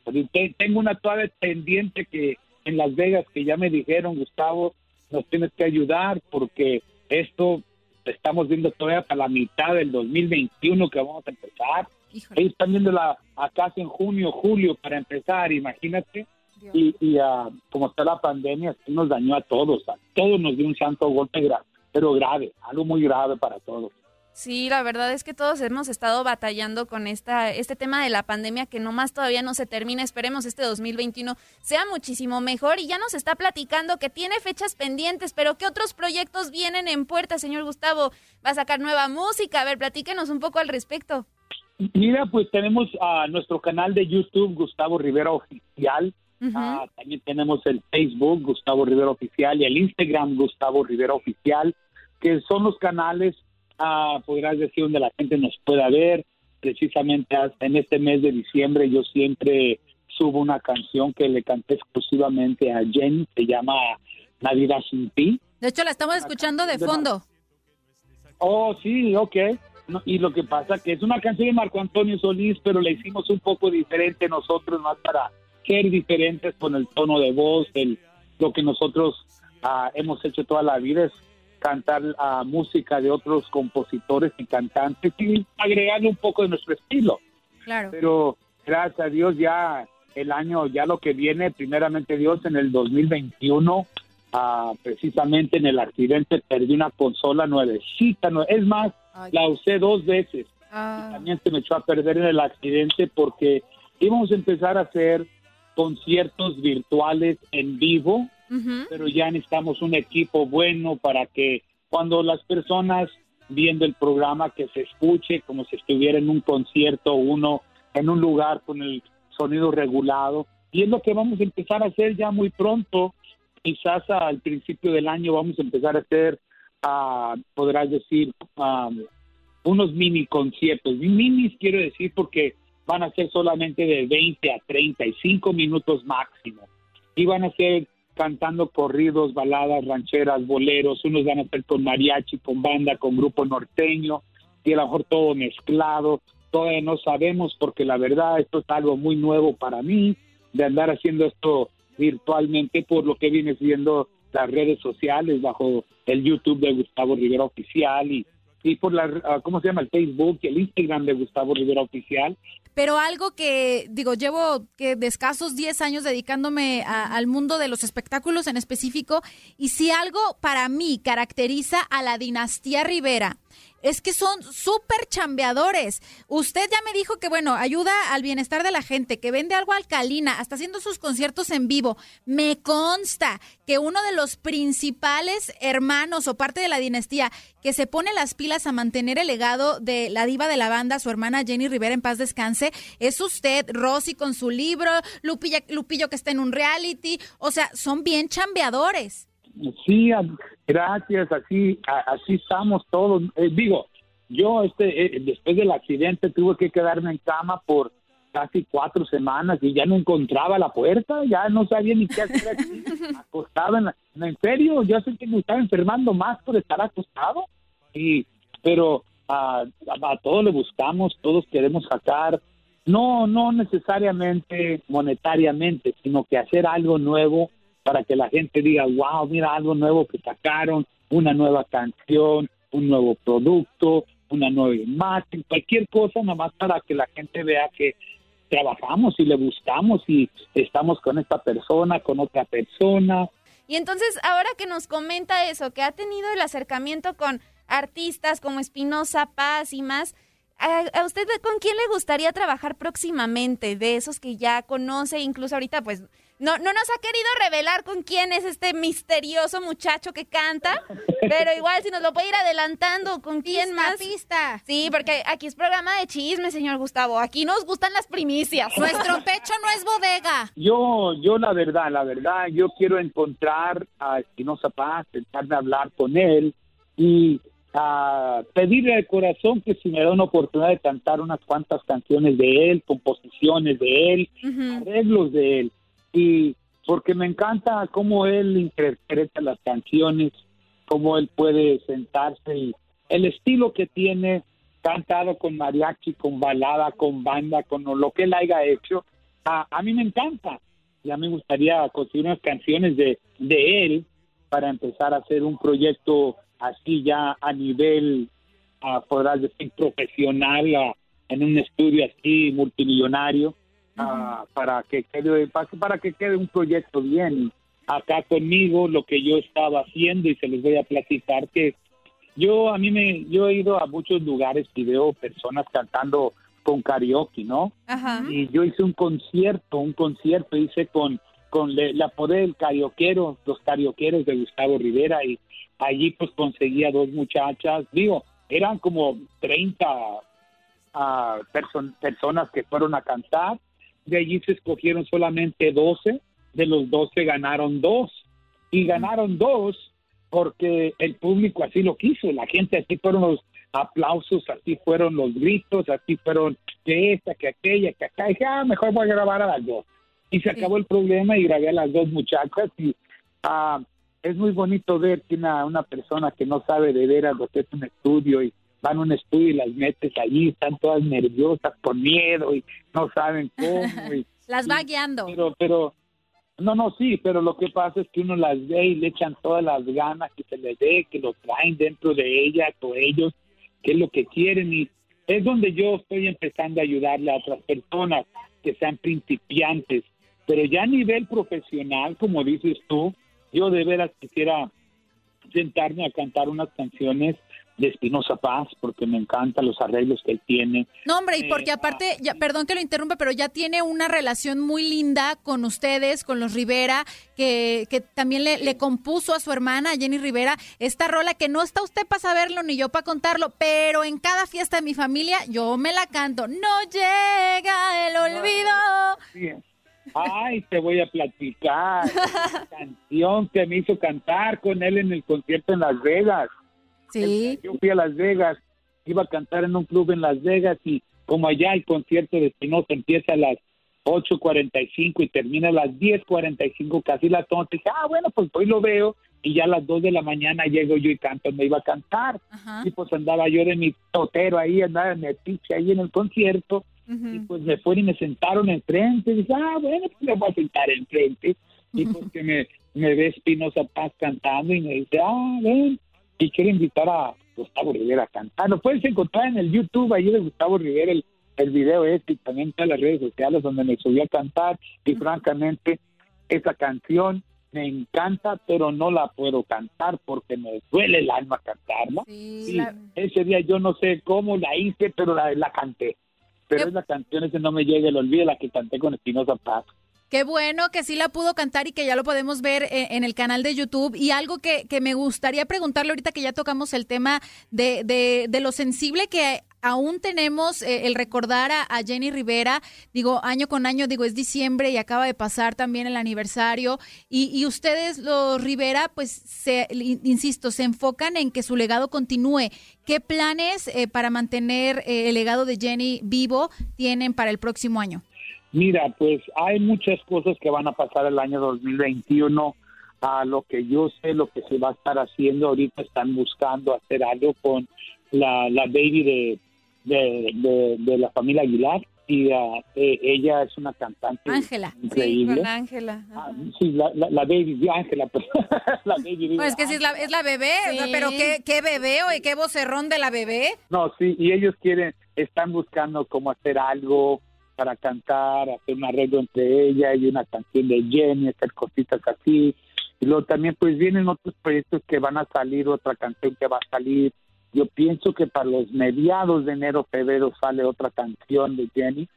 Tengo una todavía pendiente que en Las Vegas que ya me dijeron, Gustavo, nos tienes que ayudar porque esto estamos viendo todavía para la mitad del 2021 que vamos a empezar. Ellos están viendo la, acá en junio, julio para empezar, imagínate. Y, y uh, como está la pandemia, nos dañó a todos, a todos nos dio un santo golpe grave, pero grave, algo muy grave para todos. Sí, la verdad es que todos hemos estado batallando con esta, este tema de la pandemia que nomás todavía no se termina. Esperemos este 2021 sea muchísimo mejor y ya nos está platicando que tiene fechas pendientes, pero ¿qué otros proyectos vienen en puerta, señor Gustavo? ¿Va a sacar nueva música? A ver, platíquenos un poco al respecto. Mira, pues tenemos a nuestro canal de YouTube, Gustavo Rivera Oficial. Ah, también tenemos el Facebook, Gustavo Rivera Oficial, y el Instagram, Gustavo Rivera Oficial, que son los canales podrás decir donde la gente nos pueda ver. Precisamente en este mes de diciembre yo siempre subo una canción que le canté exclusivamente a Jen, se llama Navidad sin ti. De hecho, la estamos escuchando de fondo. Oh, sí, ok. y lo que pasa que es una canción de Marco Antonio Solís, pero la hicimos un poco diferente nosotros, más para ser diferentes con el tono de voz, el, lo que nosotros ah, hemos hecho toda la vida es cantar a música de otros compositores y cantantes y agregarle un poco de nuestro estilo. Claro. Pero gracias a Dios ya el año, ya lo que viene, primeramente Dios, en el 2021, ah, precisamente en el accidente perdí una consola nuevecita, es más, la usé dos veces. Ah. también se me echó a perder en el accidente porque íbamos a empezar a hacer conciertos virtuales en vivo pero ya necesitamos un equipo bueno para que cuando las personas viendo el programa que se escuche como si estuviera en un concierto uno en un lugar con el sonido regulado y es lo que vamos a empezar a hacer ya muy pronto quizás al principio del año vamos a empezar a hacer uh, podrás decir unos mini conciertos. Minis quiero decir porque van a ser solamente de 20 a 35 minutos máximo y van a ser cantando corridos, baladas, rancheras, boleros, unos van a ser con mariachi, con banda, con grupo norteño, y a lo mejor todo mezclado, todavía no sabemos porque la verdad esto es algo muy nuevo para mí, de andar haciendo esto virtualmente por lo que viene siendo las redes sociales bajo el YouTube de Gustavo Rivera Oficial y, y por la, ah, ¿cómo se llama? El Facebook y el Instagram de Gustavo Rivera Oficial pero algo que, digo, llevo que de escasos 10 años dedicándome al mundo de los espectáculos en específico, y si algo para mí caracteriza a la dinastía Rivera, es que son súper chambeadores. Usted ya me dijo que, bueno, ayuda al bienestar de la gente, que vende algo alcalina, hasta haciendo sus conciertos en vivo. Me consta que uno de los principales hermanos o parte de la dinastía que se pone las pilas a mantener el legado de la diva de la banda, su hermana Jenny Rivera, en paz descanse, es usted, Rosy con su libro, Lupilla, Lupillo que está en un reality. O sea, son bien chambeadores. Sí, gracias, así, así estamos todos. Eh, digo, yo este, eh, después del accidente tuve que quedarme en cama por casi cuatro semanas y ya no encontraba la puerta, ya no sabía ni qué hacer aquí, acostado en la, en serio, yo sé que me estaba enfermando más por estar acostado, y, pero a, a, todos le buscamos, todos queremos sacar, no, no necesariamente monetariamente, sino que hacer algo nuevo para que la gente diga, wow, mira algo nuevo que sacaron, una nueva canción, un nuevo producto, una nueva imagen, cualquier cosa, nada más para que la gente vea que trabajamos y le buscamos y estamos con esta persona, con otra persona. Y entonces, ahora que nos comenta eso, que ha tenido el acercamiento con artistas como Espinosa Paz y más, ¿a, usted con quién le gustaría trabajar próximamente? De esos que ya conoce, incluso ahorita pues no, no nos ha querido revelar con quién es este misterioso muchacho que canta, pero igual si nos lo puede ir adelantando, ¿con quién más? Pista. Sí, porque aquí es programa de chisme, señor Gustavo. Aquí nos gustan las primicias. Nuestro pecho no es bodega. Yo, yo la verdad, la verdad, yo quiero encontrar a Espinosa Paz, intentarme a hablar con él y a pedirle al corazón que si me da una oportunidad de cantar unas cuantas canciones de él, composiciones de él, arreglos de él y porque me encanta cómo él interpreta las canciones, cómo él puede sentarse y el estilo que tiene cantado con mariachi, con balada, con banda, con lo que él haya hecho, a, a mí me encanta. Y a mí me gustaría conseguir unas canciones de, de él para empezar a hacer un proyecto así ya a nivel, a, podrás decir, profesional, en un estudio así multimillonario para que quede para que quede un proyecto bien. Acá conmigo lo que yo estaba haciendo y se les voy a platicar que yo a mí me yo he ido a muchos lugares y veo personas cantando con karaoke no y yo hice un concierto un concierto hice con con la poder del carioquero los carioqueros de Gustavo Rivera y allí pues conseguía dos muchachas. Digo eran como 30 uh, personas que fueron a cantar de allí se escogieron solamente 12, de los 12 ganaron dos, y ganaron dos porque el público así lo quiso, la gente así fueron los aplausos, así fueron los gritos, así fueron que esta, que aquella, que acá, y dije, ah, mejor voy a grabar a las dos. Y se acabó el problema y grabé a las dos muchachas y ah, es muy bonito ver que una, una persona que no sabe de veras lo que es un estudio y van a un estudio y las metes allí, están todas nerviosas, con miedo y no saben cómo. las va guiando. Pero, pero, no, no, sí, pero lo que pasa es que uno las ve y le echan todas las ganas que se les ve, que lo traen dentro de ellas o ellos, que es lo que quieren y es donde yo estoy empezando a ayudarle a otras personas que sean principiantes, pero ya a nivel profesional, como dices tú, yo de veras quisiera sentarme a cantar unas canciones de Espinosa Paz, porque me encantan los arreglos que él tiene. No, hombre, y porque eh, aparte, ya, perdón que lo interrumpa, pero ya tiene una relación muy linda con ustedes, con los Rivera, que, que también le, le, compuso a su hermana, Jenny Rivera, esta rola que no está usted para saberlo ni yo para contarlo, pero en cada fiesta de mi familia yo me la canto. No llega el olvido. Ay, te voy a platicar. La canción que me hizo cantar con él en el concierto en Las Vegas. Sí. Yo fui a Las Vegas, iba a cantar en un club en Las Vegas y como allá el concierto de Espinosa empieza a las 8.45 y termina a las 10.45, casi las 11. Dije, ah, bueno, pues hoy lo veo y ya a las 2 de la mañana llego yo y canto, me iba a cantar. Y pues andaba yo de mi totero ahí, andaba en mi piche ahí en el concierto. Y pues me fueron y me sentaron enfrente. Y dije, ah, bueno, pues me voy a sentar enfrente. Y pues que me, me ve Espinosa Paz cantando y me dice, ah, ven, y quiero invitar a Gustavo Rivera a cantar. Lo puedes encontrar en el YouTube ahí de Gustavo Rivera, el, el video este y también en las redes sociales donde me subió a cantar y francamente esa canción me encanta, pero no la puedo cantar porque me duele el alma cantarla. y ese día yo no sé cómo la hice, pero la, la canté. Pero es la canción ese no me llega el olvido, la que canté con Espinosa Paz. Qué bueno que sí la pudo cantar y que ya lo podemos ver eh, en, el canal de YouTube. Y algo que, que, me gustaría preguntarle ahorita que ya tocamos el tema de, de, de lo sensible que aún tenemos eh, el recordar a, Jenny Rivera, digo, año con año, digo, es diciembre y acaba de pasar también el aniversario. Y, ustedes, los Rivera, pues, se, insisto, se enfocan en que su legado continúe. ¿Qué planes eh, para mantener el legado de Jenny vivo tienen para el próximo año? Mira, pues hay muchas cosas que van a pasar el año 2021. A lo que yo sé, lo que se va a estar haciendo ahorita, están buscando hacer algo con la, la baby de, de, la familia Aguilar y uh, ella es una cantante Ángela. increíble. Sí, con Ángela. Ah, sí, la, la, la, baby, Ángela, pues, la baby. Pues es que sí, es la, es la bebé, pero ¿qué, ¿qué bebé o qué vocerrón de la bebé? No, sí, y ellos quieren, están buscando cómo hacer algo, para cantar, hacer un arreglo entre ella y una canción de Jenny, hacer cositas así. Y luego también pues vienen otros proyectos que van a salir, otra canción que va a salir. Yo pienso que para los mediados de enero, febrero sale otra canción de Jenny.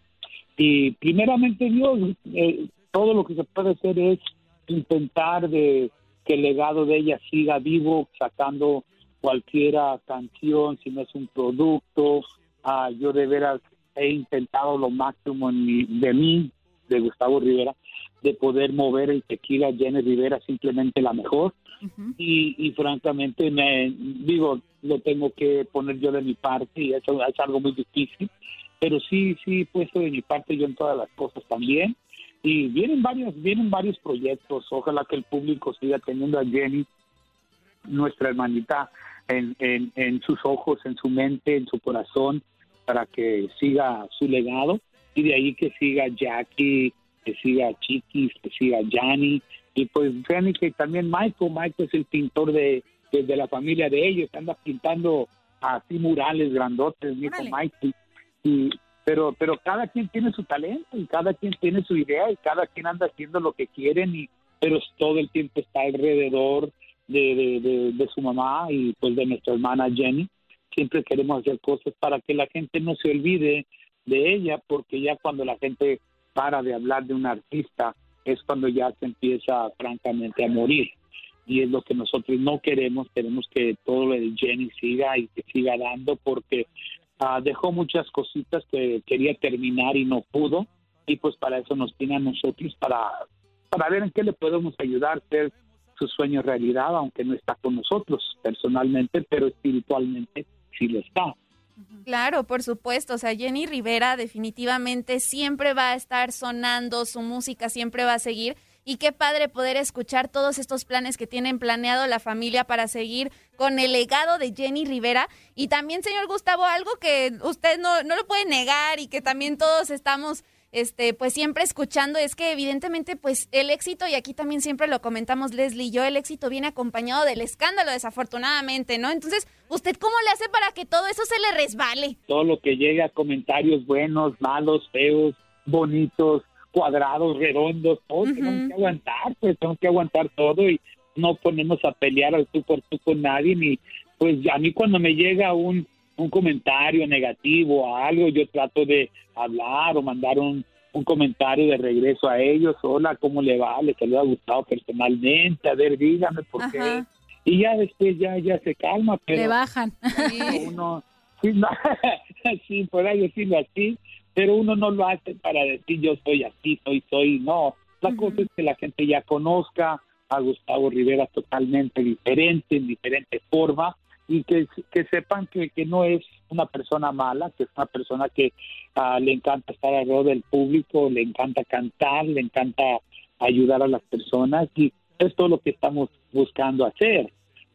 Y primeramente Dios, eh, todo lo que se puede hacer es intentar de que el legado de ella siga vivo, sacando cualquiera canción, si no es un producto. Ah, yo de veras he intentado lo máximo en de mí, de Gustavo Rivera, de poder mover el tequila Jenny Rivera simplemente la mejor. y, y, francamente, me digo, lo tengo que poner yo de mi parte y eso es algo muy difícil. Pero sí, sí, he puesto de mi parte yo en todas las cosas también. Y vienen varios, vienen varios proyectos. Ojalá que el público siga teniendo a Jenny, nuestra hermanita, en, en, en sus ojos, en su mente, en su corazón para que siga su legado y de ahí que siga Jackie, que siga Chiquis, que siga Yanni y pues Jenny que también Michael, Michael es el pintor de, de, la familia de ellos, anda pintando así murales grandotes, dijo Michael. Y, pero, pero cada quien tiene su talento y cada quien tiene su idea y cada quien anda haciendo lo que quieren y pero todo el tiempo está alrededor de, de, de su mamá y pues de nuestra hermana Jenny siempre queremos hacer cosas para que la gente no se olvide de ella, porque ya cuando la gente para de hablar de un artista, es cuando ya se empieza francamente a morir. Y es lo que nosotros no queremos, queremos que todo de Jenny siga y que siga dando, porque ah, dejó muchas cositas que quería terminar y no pudo, y pues para eso nos tiene a nosotros, para, para ver en qué le podemos ayudar, hacer su sueño realidad, aunque no está con nosotros personalmente, pero espiritualmente sí lo está. Claro, por supuesto. O sea, Jenny Rivera definitivamente siempre va a estar sonando, su música siempre va a seguir. Y qué padre poder escuchar todos estos planes que tienen planeado la familia para seguir con el legado de Jenny Rivera. Y también, señor Gustavo, algo que usted no, no lo puede negar y que también todos estamos este, pues siempre escuchando, es que evidentemente, pues el éxito, y aquí también siempre lo comentamos Leslie y yo, el éxito viene acompañado del escándalo, desafortunadamente, ¿no? Entonces, ¿usted cómo le hace para que todo eso se le resbale? Todo lo que llega, comentarios buenos, malos, feos, bonitos, cuadrados, redondos, todo, tenemos que aguantar, pues tenemos que aguantar todo y no ponemos a pelear al tú por tú con nadie, ni, pues a mí cuando me llega un un comentario negativo o algo, yo trato de hablar o mandar un, un comentario de regreso a ellos. Hola, ¿cómo le va? ¿Le ha gustado personalmente? A ver, dígame por qué. Y ya después ya, ya se calma, pero... Le bajan. Uno, sí, no, sí, por ahí decirlo así, pero uno no lo hace para decir yo soy así, soy, soy, no. La cosa es que la gente ya conozca a Gustavo Rivera totalmente diferente, en diferente forma, y que, sepan que, que, no es una persona mala, que es una persona que ah, le encanta estar alrededor del público, le encanta cantar, le encanta ayudar a las personas y es todo lo que estamos buscando hacer.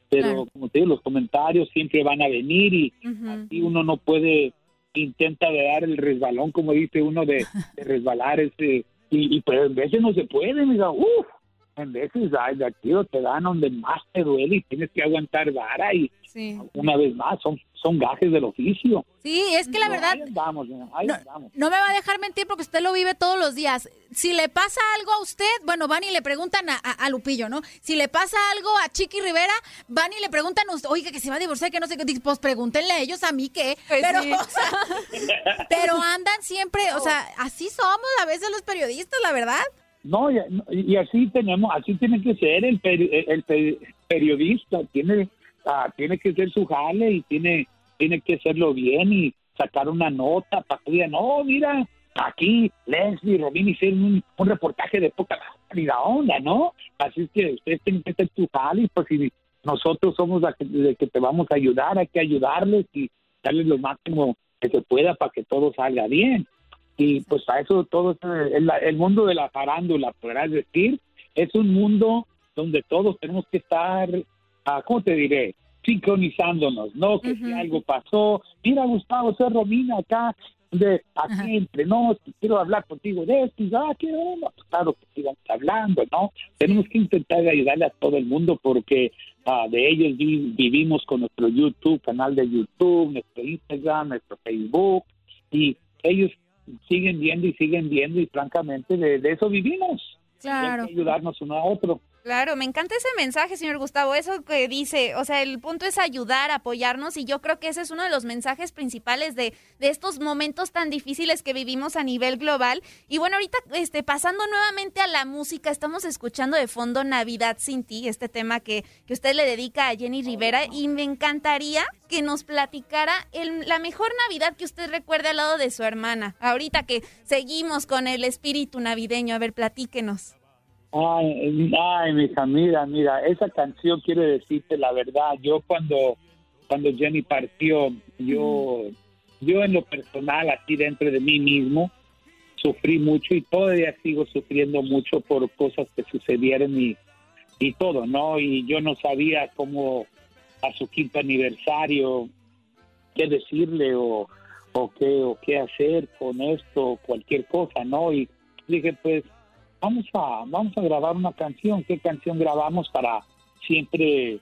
Pero como te digo, los comentarios siempre van a venir y así uno no puede, intenta de dar el resbalón, como dice uno, de, resbalar ese, y, y pues a veces no se puede, mira, uff, en veces ay, de aquí te dan donde más te duele y tienes que aguantar vara y una vez más son son gajes del oficio. Sí, es que la verdad vamos, ahí no, vamos. no me va a dejar mentir porque usted lo vive todos los días. Si le pasa algo a usted, bueno, van y le preguntan a, a- a Lupillo, ¿no? Si le pasa algo a Chiqui Rivera, van y le preguntan a usted, oiga, que se va a divorciar, que no sé qué, pues pregúntenle a ellos, a mí qué. Pues pero, sí. o sea, pero andan siempre, o sea, así somos a veces los periodistas, la verdad. No, y, y así tenemos, así tiene que ser el, peri- el pe- periodista, tiene, ah, tiene que ser su jale y tiene, tiene que hacerlo bien y sacar una nota para que digan, no, mira, aquí Leslie y Robin hicieron un, reportaje de poca calidad onda, ¿no? Así es que ustedes tienen que ser su jale y pues nosotros somos la que, te vamos a ayudar, hay que ayudarles y darles lo máximo que se pueda para que todo salga bien y pues a eso todo el, el mundo de la farándula podrás decir es un mundo donde todos tenemos que estar ah, cómo te diré sincronizándonos no que si algo pasó mira Gustavo soy Romina acá de aquí entre nos quiero hablar contigo de esto y ah quiero no, pues, claro que sigamos hablando no tenemos que intentar ayudarle a todo el mundo porque ah, de ellos vi- vivimos con nuestro YouTube canal de YouTube nuestro Instagram nuestro Facebook y ellos siguen viendo y siguen viendo y francamente de, de eso vivimos. Claro. Hay que ayudarnos uno a otro. Claro, me encanta ese mensaje, señor Gustavo, eso que dice, o sea, el punto es ayudar, apoyarnos y yo creo que ese es uno de los mensajes principales de, de estos momentos tan difíciles que vivimos a nivel global. Y bueno, ahorita este, pasando nuevamente a la música, estamos escuchando de fondo Navidad sin ti, este tema que, que usted le dedica a Jenny Rivera y me encantaría que nos platicara el- la mejor Navidad que usted recuerde al lado de su hermana. Ahorita que seguimos con el espíritu navideño, a ver, platíquenos. Ay, ay, mi hija, mira, mira, esa canción quiere decirte la verdad. Yo cuando, cuando Jenny partió, yo, yo en lo personal, así dentro de mí mismo, sufrí mucho y todavía sigo sufriendo mucho por cosas que sucedieron y, y todo, ¿no? Y yo no sabía cómo a su quinto aniversario qué decirle o, o qué o qué hacer con esto, cualquier cosa, ¿no? Y dije, pues vamos a vamos a grabar una canción. ¿Qué canción grabamos para siempre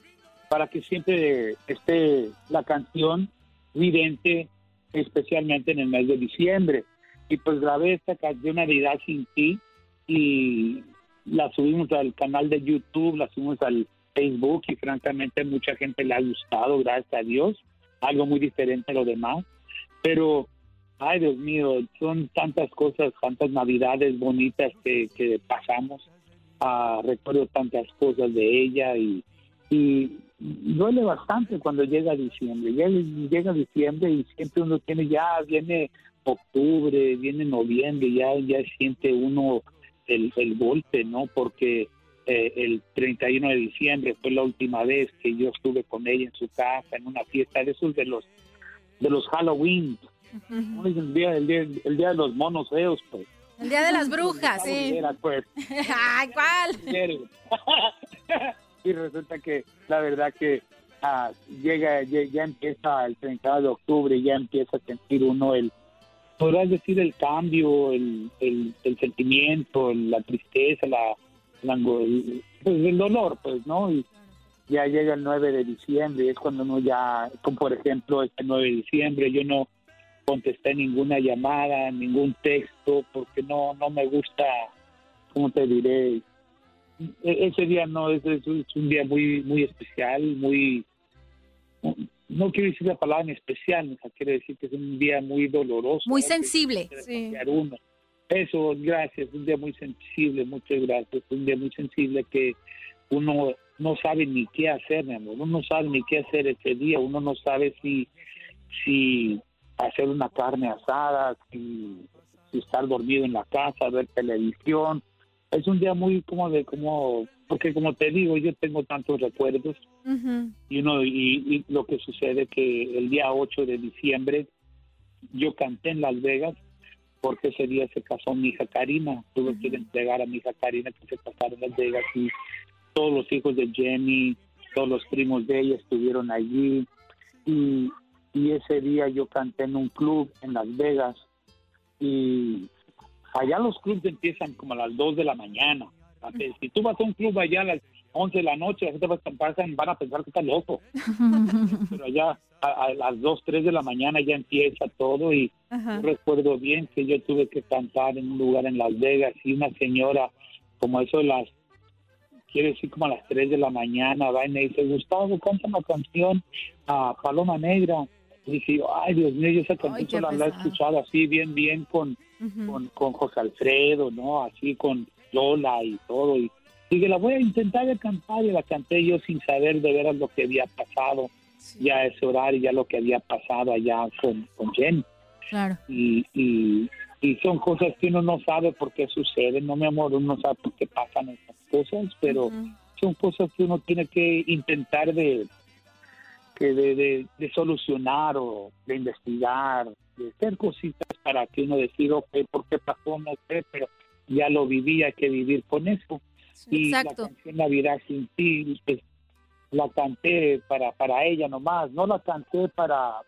para que siempre esté la canción vidente, especialmente en el mes de diciembre? Y pues grabé esta canción Navidad sin ti y la subimos al canal de YouTube, la subimos al Facebook y francamente mucha gente le ha gustado, gracias a Dios, algo muy diferente a lo demás, pero ay Dios mío, son tantas cosas, tantas navidades bonitas que, que pasamos, Ah, recuerdo tantas cosas de ella y, y duele bastante cuando llega diciembre, llega, llega diciembre y siempre uno tiene ya, viene octubre, viene noviembre, ya, ya siente uno el, el golpe, ¿no? Porque eh, el 31 de diciembre fue la última vez que yo estuve con ella en su casa, en una fiesta de esos de los de los Halloween, el, día, el, día, el día de los monos feos, pues. El Día de las Brujas, sí. Era, pues. Ay, ¿cuál? y resulta que la verdad que ah, llega, ya, ya empieza el 30 de octubre, ya empieza a sentir uno el, podrás decir el cambio, el, el, el sentimiento, la tristeza, la, la el, pues, el dolor, pues, ¿no? Y ya llega el 9 de diciembre, y es cuando uno ya, como por ejemplo este 9 de diciembre, yo no contesté ninguna llamada, ningún texto, porque no, no me gusta, ¿cómo te diré? E- ese día no es, un día muy muy especial, muy no quiero decir la palabra en especial, o sea, quiere decir que es un día muy doloroso. Muy sensible. Desconfiar uno. Eso, gracias, un día muy sensible, muchas gracias, un día muy sensible que uno no sabe ni qué hacer, mi amor, uno no sabe ni qué hacer ese día, uno no sabe si, si hacer una carne asada, si, si estar dormido en la casa, ver televisión. Es un día muy como de, como, porque como te digo, yo tengo tantos recuerdos y uno y, y lo que sucede que el día 8 de diciembre yo canté en Las Vegas porque ese día se casó mi hija Karina. Tuve que entregar a mi hija Karina que se casaron en Las Vegas y todos los hijos de Jenny todos los primos de ella estuvieron allí. Y, y ese día yo canté en un club en Las Vegas y allá los clubes empiezan como a las 2 de la mañana Si tú vas a un club allá a las 11 de la noche, la gente va a pasan, van a pensar que estás loco. Pero allá a, a las 2, 3 de la mañana ya empieza todo y yo recuerdo bien que yo tuve que cantar en un lugar en Las Vegas y una señora, como eso de las, quiere decir como a las 3 de la mañana, va y me dice, Gustavo, canta una canción a Paloma Negra. Dije, yo, ay, Dios mío, yo esa canción la he escuchado así, bien, bien, con, con, con José Alfredo, ¿no? Así con Lola y todo. Y dije, la voy a intentar de cantar y la canté yo sin saber de veras lo que había pasado ya a ese horario, ya lo que había pasado allá con, con Jenny Claro. y, y, y son cosas que uno no sabe por qué suceden, no mi amor, uno no sabe por qué pasan esas cosas, pero son cosas que uno tiene que intentar de que de, de, de solucionar o de investigar, de hacer cositas para que uno decida, ok, por qué pasó, no sé, pero ya lo viví, hay que vivir con eso. y exacto. la canción Navidad sin ti, pues, la canté para, para ella nomás, no la canté para,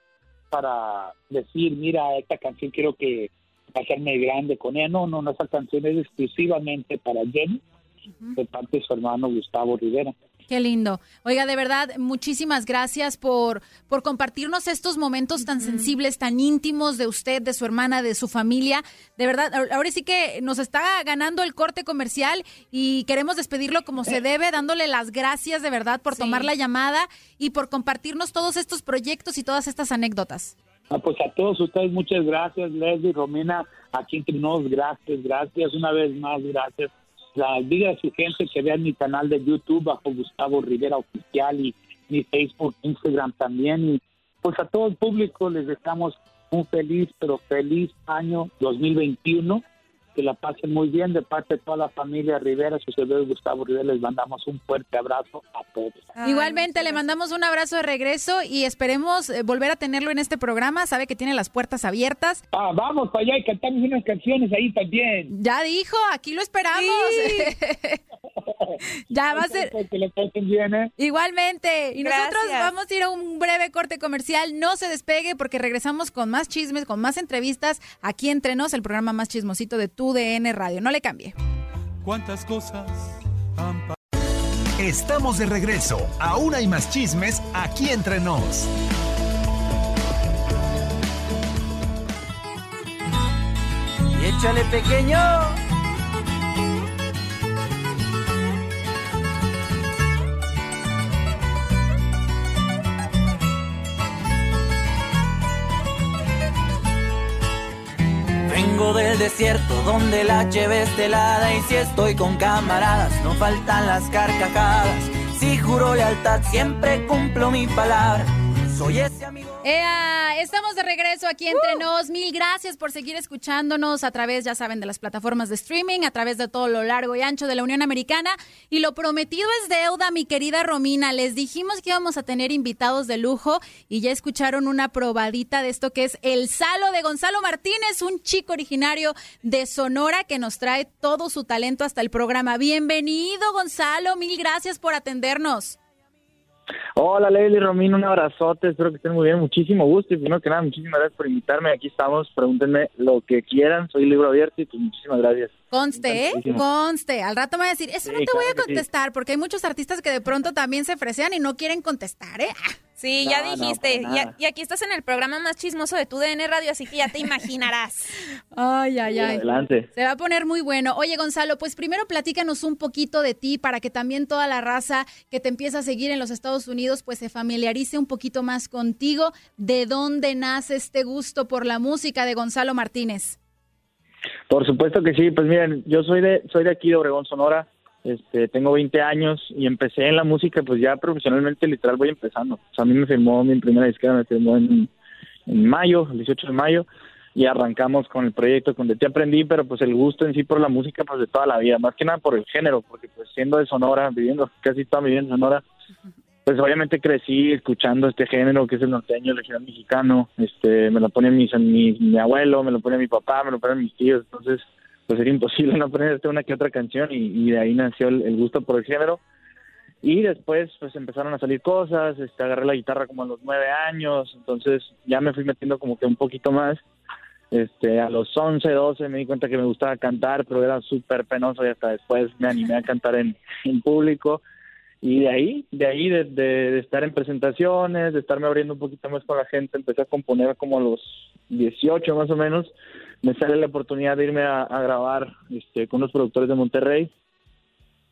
para decir, mira, esta canción quiero que hacerme grande con ella. No, no, no, esa canción es exclusivamente para Jenny, de parte de su hermano Gustavo Rivera. Qué lindo. Oiga, de verdad, muchísimas gracias por, por compartirnos estos momentos tan sensibles, tan íntimos de usted, de su hermana, de su familia. De verdad, ahor- ahora sí que nos está ganando el corte comercial y queremos despedirlo como se debe, dándole las gracias de verdad por tomar la llamada y por compartirnos todos estos proyectos y todas estas anécdotas. Ah, pues a todos ustedes muchas gracias, Leslie, Romina, aquí entre nos, gracias, gracias, una vez más, gracias. La, diga a su gente que vean mi canal de YouTube bajo Gustavo Rivera Oficial y mi Facebook, Instagram también. Y pues a todo el público les deseamos un feliz, pero feliz año 2021. Que la pasen muy bien de parte de toda la familia Rivera, su servidor Gustavo Rivera, les mandamos un fuerte abrazo a todos. Igualmente, le mandamos un abrazo de regreso y esperemos eh, volver a tenerlo en este programa. Sabe que tiene las puertas abiertas. Ah, vamos para allá y cantamos unas canciones ahí también. Ya dijo, aquí lo esperamos. ya va a ser. Que le pasen bien, ¿eh? Igualmente. Y nosotros vamos a ir a un breve corte comercial. No se despegue porque regresamos con más chismes, con más entrevistas aquí entre nos, el programa más chismosito de tu DN Radio. No le cambie. ¿Cuántas cosas han pasado? Estamos de regreso. Aún hay más chismes aquí entre nos. Y échale pequeño. Del desierto donde la cheve es helada y si estoy con camaradas no faltan las carcajadas. Si juro lealtad siempre cumplo mi palabra. Soy ese amigo. Estamos de regreso aquí entre nos. Mil gracias por seguir escuchándonos a través, ya saben, de las plataformas de streaming, a través de todo lo largo y ancho de la Unión Americana. Y lo prometido es deuda, mi querida Romina. Les dijimos que íbamos a tener invitados de lujo y ya escucharon una probadita de esto que es el Salo de Gonzalo Martínez, un chico originario de Sonora que nos trae todo su talento hasta el programa. Bienvenido, Gonzalo. Mil gracias por atendernos. Hola, Leslie Romino, un abrazote, espero que estén muy bien, muchísimo gusto y primero que nada, muchísimas gracias por invitarme, aquí estamos, pregúntenme lo que quieran, soy libro abierto y pues muchísimas gracias. Conste, ¿eh? Conste. Al rato me va a decir, eso no Sí, te voy a claro que sí. contestar, porque hay muchos artistas que de pronto también se fresean y no quieren contestar, ¿eh? Sí, No, ya no, dijiste. y, y aquí estás en el programa más chismoso de tu DN Radio, así que ya te imaginarás. Ay, ay, ay. Adelante. Se va a poner muy bueno. Oye, Gonzalo, pues primero platícanos un poquito de ti para que también toda la raza que te empieza a seguir en los Estados Unidos pues se familiarice un poquito más contigo. ¿De dónde nace este gusto por la música de Gonzalo Martínez? Por supuesto que sí, pues miren, yo soy de, soy de aquí de Obregón, Sonora, este, tengo 20 años y empecé en la música pues ya profesionalmente, literal voy empezando. O sea, a mí me firmó mi primera disquera, me firmó en, mayo, el 18 de mayo, y arrancamos con el proyecto con Ti Aprendí, pero pues el gusto en sí por la música pues de toda la vida, más que nada por el género, porque pues siendo de Sonora, viviendo casi toda mi vida en Sonora, pues obviamente crecí escuchando este género que es el norteño, el regional mexicano, este, me lo pone mi, mi, mi abuelo, me lo pone mi papá, me lo ponen mis tíos, entonces pues era imposible no aprenderte una que otra canción y, y de ahí nació el, el gusto por el género. Y después pues empezaron a salir cosas, este, agarré la guitarra como a los nueve años, entonces ya me fui metiendo como que un poquito más Este, a los 11, 12 me di cuenta que me gustaba cantar, pero era súper penoso y hasta después me animé a cantar en, en público. Y de ahí, de ahí, de, de, estar en presentaciones, de estarme abriendo un poquito más con la gente, empecé a componer como a los 18 más o menos. Me sale la oportunidad de irme a, a grabar este, con los productores de Monterrey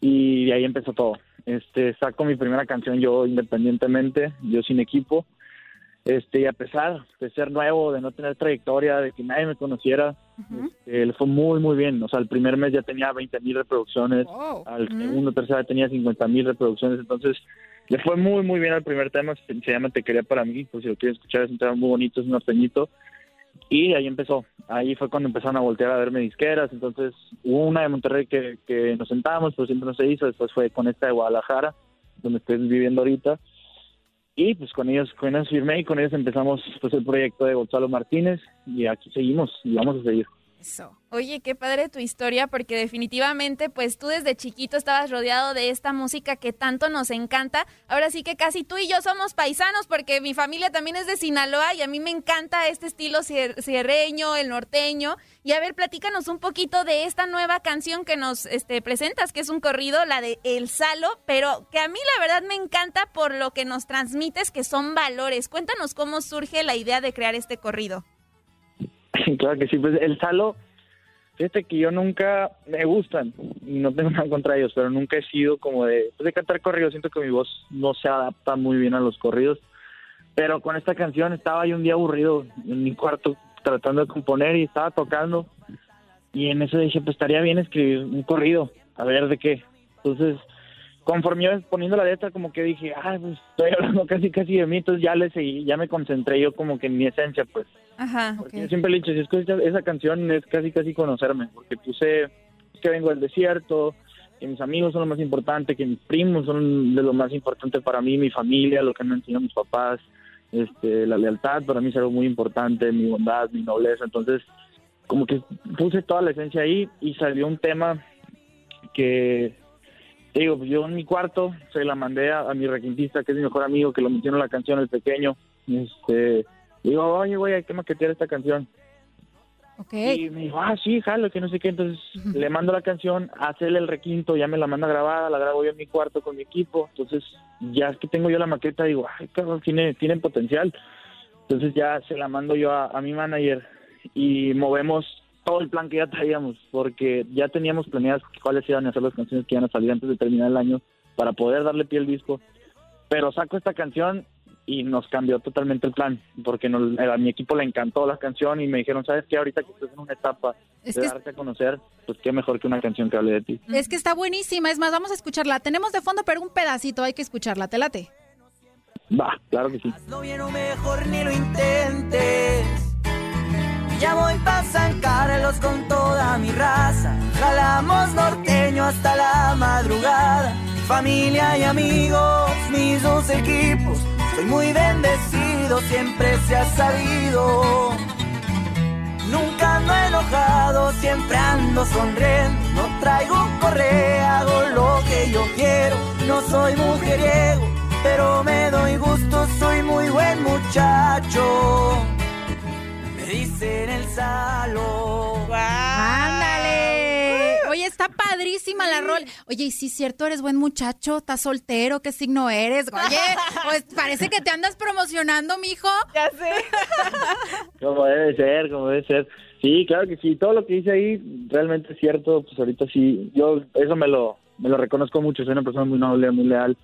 y de ahí empezó todo. Este, saco mi primera canción yo independientemente, yo sin equipo. Este, y a pesar de ser nuevo, de no tener trayectoria, de que nadie me conociera, este, le fue muy, muy bien. O sea, el primer mes ya tenía 20 mil reproducciones, al segundo, tercero tenía 50 mil reproducciones, entonces le fue muy, muy bien al primer tema, se, llama Te quería para mí, pues si lo quieren escuchar es un tema muy bonito, es un norteñito, y ahí empezó, ahí fue cuando empezaron a voltear a verme disqueras, entonces hubo una de Monterrey que, que nos sentamos, pero siempre no se hizo, después fue con esta de Guadalajara, donde estoy viviendo ahorita, y pues con ellos, con ellos firmé y con ellos empezamos pues el proyecto de Gonzalo Martínez. Y aquí seguimos y vamos a seguir. Eso. Oye, qué padre tu historia, porque definitivamente, pues tú desde chiquito estabas rodeado de esta música que tanto nos encanta. Ahora sí que casi tú y yo somos paisanos, porque mi familia también es de Sinaloa y a mí me encanta este estilo cierreño, el norteño. Y a ver, platícanos un poquito de esta nueva canción que nos este, presentas, que es un corrido, la de El Salo, pero que a mí la verdad me encanta por lo que nos transmites, que son valores. Cuéntanos cómo surge la idea de crear este corrido. claro que sí, pues el salo, fíjate que yo nunca me gustan y no tengo nada contra ellos, pero nunca he sido como de, pues de cantar corridos, siento que mi voz no se adapta muy bien a los corridos, pero con esta canción estaba yo un día aburrido en mi cuarto tratando de componer y estaba tocando y en eso dije, pues estaría bien escribir un corrido, a ver de qué. Entonces, conforme iba poniendo la letra, como que dije, ah, pues estoy hablando casi casi de mí, entonces ya le seguí, ya me concentré yo como que en mi esencia, pues. Ajá, Yo siempre le he dicho, si escuchas esa canción es casi casi conocerme, porque puse que vengo del desierto, que mis amigos son lo más importante, que mis primos son de lo más importante para mí, mi familia, lo que me enseñado mis papás, este, la lealtad para mí es algo muy importante, mi bondad, mi nobleza, entonces como que puse toda la esencia ahí y salió un tema que digo, pues yo en mi cuarto se la mandé a, mi requintista, que es mi mejor amigo, que lo mencionó en la canción, el pequeño, este digo, oye, güey, hay que maquetear esta canción. Okay. Y me dijo, ah, sí, jalo, que no sé qué. Entonces le mando la canción, hacerle el requinto, ya me la manda grabada, la grabo yo en mi cuarto con mi equipo. Entonces, ya que tengo yo la maqueta, digo, ay, cabrón, tiene, tiene potencial. Entonces ya se la mando yo a, a mi manager y movemos todo el plan que ya traíamos, porque ya teníamos planeadas cuáles iban a ser las canciones que iban a salir antes de terminar el año para poder darle pie al disco. Pero saco esta canción y nos cambió totalmente el plan, porque a mi equipo le encantó la canción y me dijeron, ¿sabes qué? Ahorita que estás en una etapa de darte a conocer, pues qué mejor que una canción que hable de ti. Es que está buenísima, es más, vamos a escucharla. Tenemos de fondo, pero un pedacito, hay que escucharla, te late. Va, claro que sí. Hazlo bien o mejor ni lo intentes. Ya voy pa' San Carlos con toda mi raza. Jalamos norteño hasta la madrugada. Familia y amigos, mis dos equipos soy muy bendecido, siempre se ha sabido. Nunca ando enojado, siempre ando sonriendo. No traigo correa, hago lo que yo quiero. No soy mujeriego, pero me doy gusto, soy muy buen muchacho. Me dicen el salón. ¡Ándale! Padrísima la rol. Oye, y sí es cierto, eres buen muchacho, estás soltero, ¿qué signo eres? Oye, pues parece que te andas promocionando, mijo. Ya sé. Como debe ser, como debe ser. Sí, claro que sí, todo lo que dice ahí realmente es cierto, pues ahorita sí, yo eso me lo, me lo reconozco mucho, soy una persona muy noble, muy leal,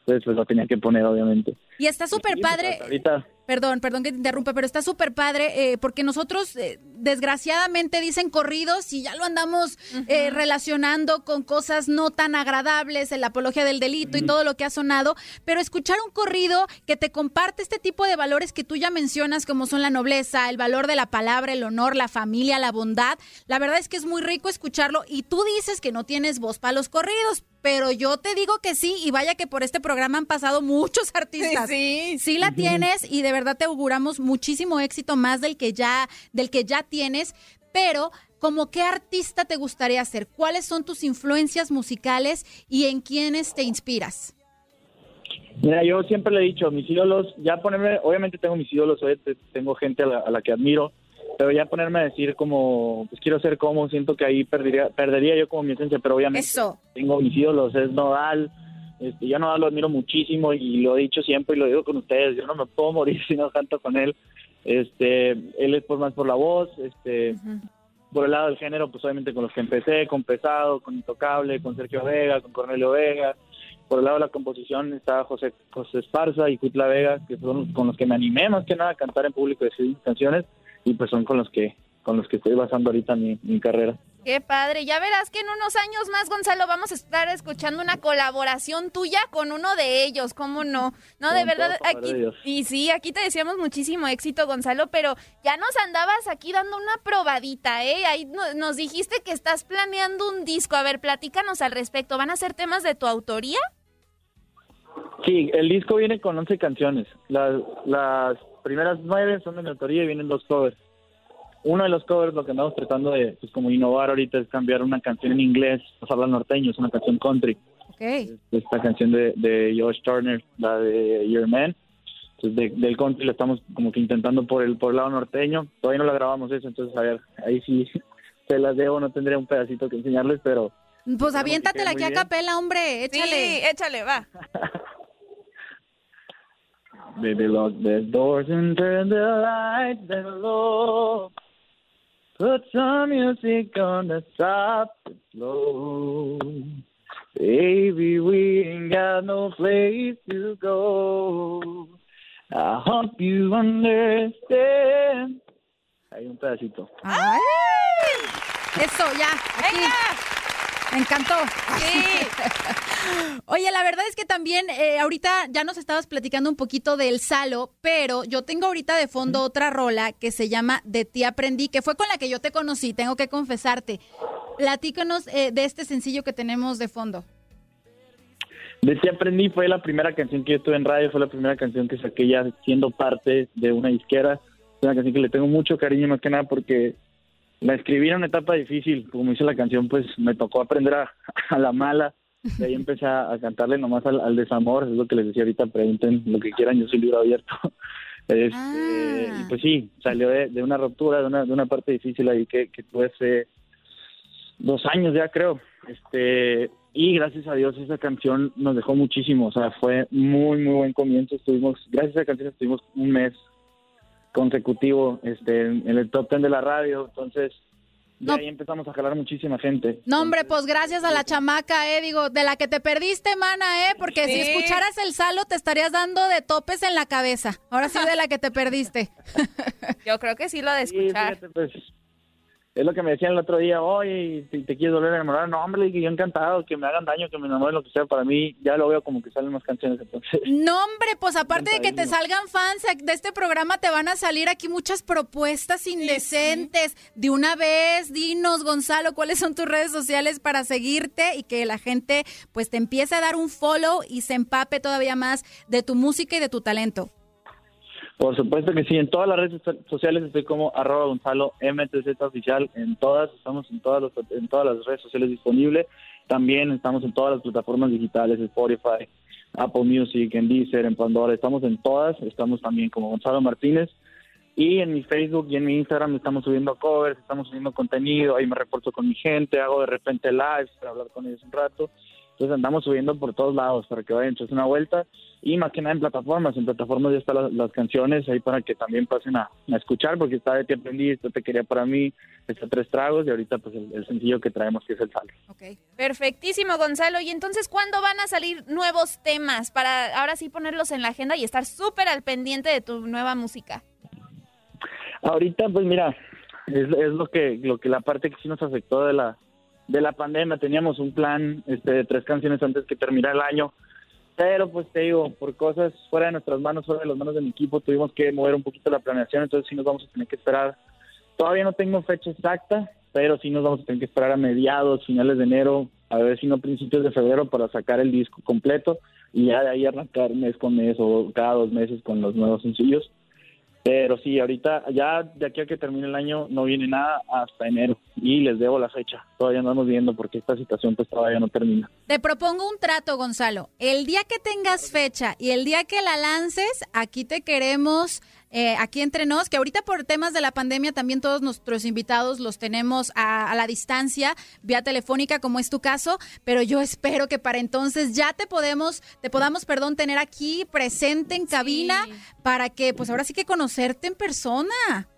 entonces pues lo tenía que poner obviamente. Y está súper padre. Ahorita Perdón, perdón que te interrumpa, pero está súper padre eh, porque nosotros eh, desgraciadamente dicen corridos y ya lo andamos eh, relacionando con cosas no tan agradables, en la apología del delito y todo lo que ha sonado, pero escuchar un corrido que te comparte este tipo de valores que tú ya mencionas como son la nobleza, el valor de la palabra, el honor, la familia, la bondad, la verdad es que es muy rico escucharlo y tú dices que no tienes voz para los corridos, pero yo te digo que sí y vaya que por este programa han pasado muchos artistas. Sí, sí la tienes y de verdad te auguramos muchísimo éxito más del que ya del que ya tienes, pero ¿Como qué artista te gustaría ser? ¿Cuáles son tus influencias musicales y en quiénes te inspiras? Mira, yo siempre le he dicho, mis ídolos, ya ponerme, obviamente tengo mis ídolos, tengo gente a la, a la que admiro, pero ya ponerme a decir como, pues quiero ser como, siento que ahí perdería, perdería yo como mi esencia, pero obviamente Eso. tengo mis ídolos, es Nodal, este, yo a Nodal lo admiro muchísimo y lo he dicho siempre y lo digo con ustedes, yo no me puedo morir si no canto con él, este, él es por más por la voz, este, por el lado del género, pues obviamente con los que empecé, con Pesado, con Intocable, con Sergio Vega, con Cornelio Vega, por el lado de la composición está José, José Esparza y Cuitla Vega, que son con los que me animé más que nada a cantar en público y escribir canciones, y pues son con los que con los que estoy basando ahorita mi, mi carrera. Qué padre. Ya verás que en unos años más, Gonzalo, vamos a estar escuchando una colaboración tuya con uno de ellos. ¿Cómo no? No, de verdad, de aquí. Y sí, aquí te deseamos muchísimo éxito, Gonzalo, pero ya nos andabas aquí dando una probadita, ¿eh? Ahí no- nos dijiste que estás planeando un disco. A ver, platícanos al respecto. ¿Van a ser temas de tu autoría? Sí, el disco viene con 11 canciones. Las, las primeras nueve son de mi autoría y vienen dos covers. Uno de los covers, lo que andamos tratando de, pues como innovar ahorita, es cambiar una canción en inglés, pasarla al norteño, es una canción country. Ok. Esta canción de, de Josh Turner, la de Your Man. Entonces, de- del country la estamos como que intentando por el, por el lado norteño. Todavía no la grabamos eso, entonces, a ver, ahí sí se las debo, no tendré un pedacito que enseñarles, pero Pues aviéntatela aquí a capela, hombre, échale. Sí, échale, va. Baby, lock the doors and turn the lights down low. Put some music on the top slow. Baby, we ain't got no place to go. I hope you understand. Hay un pedacito. Ay. Eso, ya. Aquí. Me encantó. Sí. Oye, la verdad es que también eh, ahorita ya nos estabas platicando un poquito del Salo, pero yo tengo ahorita de fondo otra rola que se llama De ti aprendí, que fue con la que yo te conocí, tengo que confesarte. Platícanos eh, de este sencillo que tenemos de fondo. De ti aprendí fue la primera canción que yo tuve en radio, fue la primera canción que saqué ya siendo parte de una disquera. Es una canción que le tengo mucho cariño más que nada porque la escribí en una etapa difícil. Como dice la canción, pues me tocó aprender a, a la mala. De ahí empecé a, cantarle nomás al, al desamor, es lo que les decía ahorita, pregunten lo que quieran, yo soy libro abierto. Este, Y pues sí, salió de, de una ruptura, de una, de una parte difícil ahí que, que tuve hace dos años ya creo. Este, y gracias a Dios esa canción nos dejó muchísimo, o sea, fue muy, muy buen comienzo. Estuvimos, gracias a esa canción estuvimos un mes consecutivo este, en, el top ten de la radio, entonces de ahí empezamos a jalar muchísima gente. No, hombre, pues gracias a la chamaca, eh, digo, de la que te perdiste, mana, eh, porque si Sí. escucharas el Salo te estarías dando de topes en la cabeza. Ahora sí de la que te perdiste. Yo creo que sí lo de Sí, escuchar. fíjate, pues, es lo que me decían el otro día, oye, te, te quieres volver a enamorar. No, hombre, yo encantado, que me hagan daño, que me enamoren, lo que sea. Para mí, ya lo veo como que salen más canciones, entonces. No, hombre, pues aparte de que te salgan fans de este programa, te van a salir aquí muchas propuestas indecentes. De una vez, dinos, Gonzalo, cuáles son tus redes sociales para seguirte y que la gente pues te empiece a dar un follow y se empape todavía más de tu música y de tu talento. Por supuesto que sí, en todas las redes so- sociales estoy como arroba Gonzalo MTZ oficial, en todas, estamos en todas, los- en todas las redes sociales disponibles, también estamos en todas las plataformas digitales, Spotify, Apple Music, en Deezer, en Pandora, estamos en todas, estamos también como Gonzalo Martínez, y en mi Facebook y en mi Instagram estamos subiendo covers, estamos subiendo contenido, ahí me reporto con mi gente, hago de repente lives para hablar con ellos un rato, entonces andamos subiendo por todos lados para que vayan a echarse una vuelta y más que nada en plataformas, en plataformas ya están las, las canciones ahí para que también pasen a, a escuchar porque está de ti aprendí, esto te quería para mí, está tres tragos y ahorita pues el, el sencillo que traemos que es el salto. Perfectísimo, Gonzalo. Y entonces, ¿cuándo van a salir nuevos temas para ahora sí ponerlos en la agenda y estar súper al pendiente de tu nueva música? Ahorita, pues mira, es, es lo que lo que la parte que sí nos afectó de la de la pandemia. Teníamos un plan este, de tres canciones antes que terminara el año, pero pues te digo, por cosas fuera de nuestras manos, fuera de las manos de mi equipo, tuvimos que mover un poquito la planeación, entonces sí nos vamos a tener que esperar. Todavía no tengo fecha exacta, pero sí nos vamos a tener que esperar a mediados, finales de enero, a ver si no principios de febrero para sacar el disco completo y ya de ahí arrancar mes con mes o cada dos meses con los nuevos sencillos. Pero sí, ahorita ya de aquí a que termine el año no viene nada hasta enero. Y les debo la fecha. Todavía andamos viendo porque esta situación pues todavía no termina. Te propongo un trato, Gonzalo. El día que tengas fecha y el día que la lances, aquí te queremos eh, aquí entre nos, que ahorita por temas de la pandemia también todos nuestros invitados los tenemos a, la distancia, vía telefónica, como es tu caso, pero yo espero que para entonces ya te podemos, te podamos, perdón, tener aquí presente en cabina para que, pues ahora sí que conocerte en persona.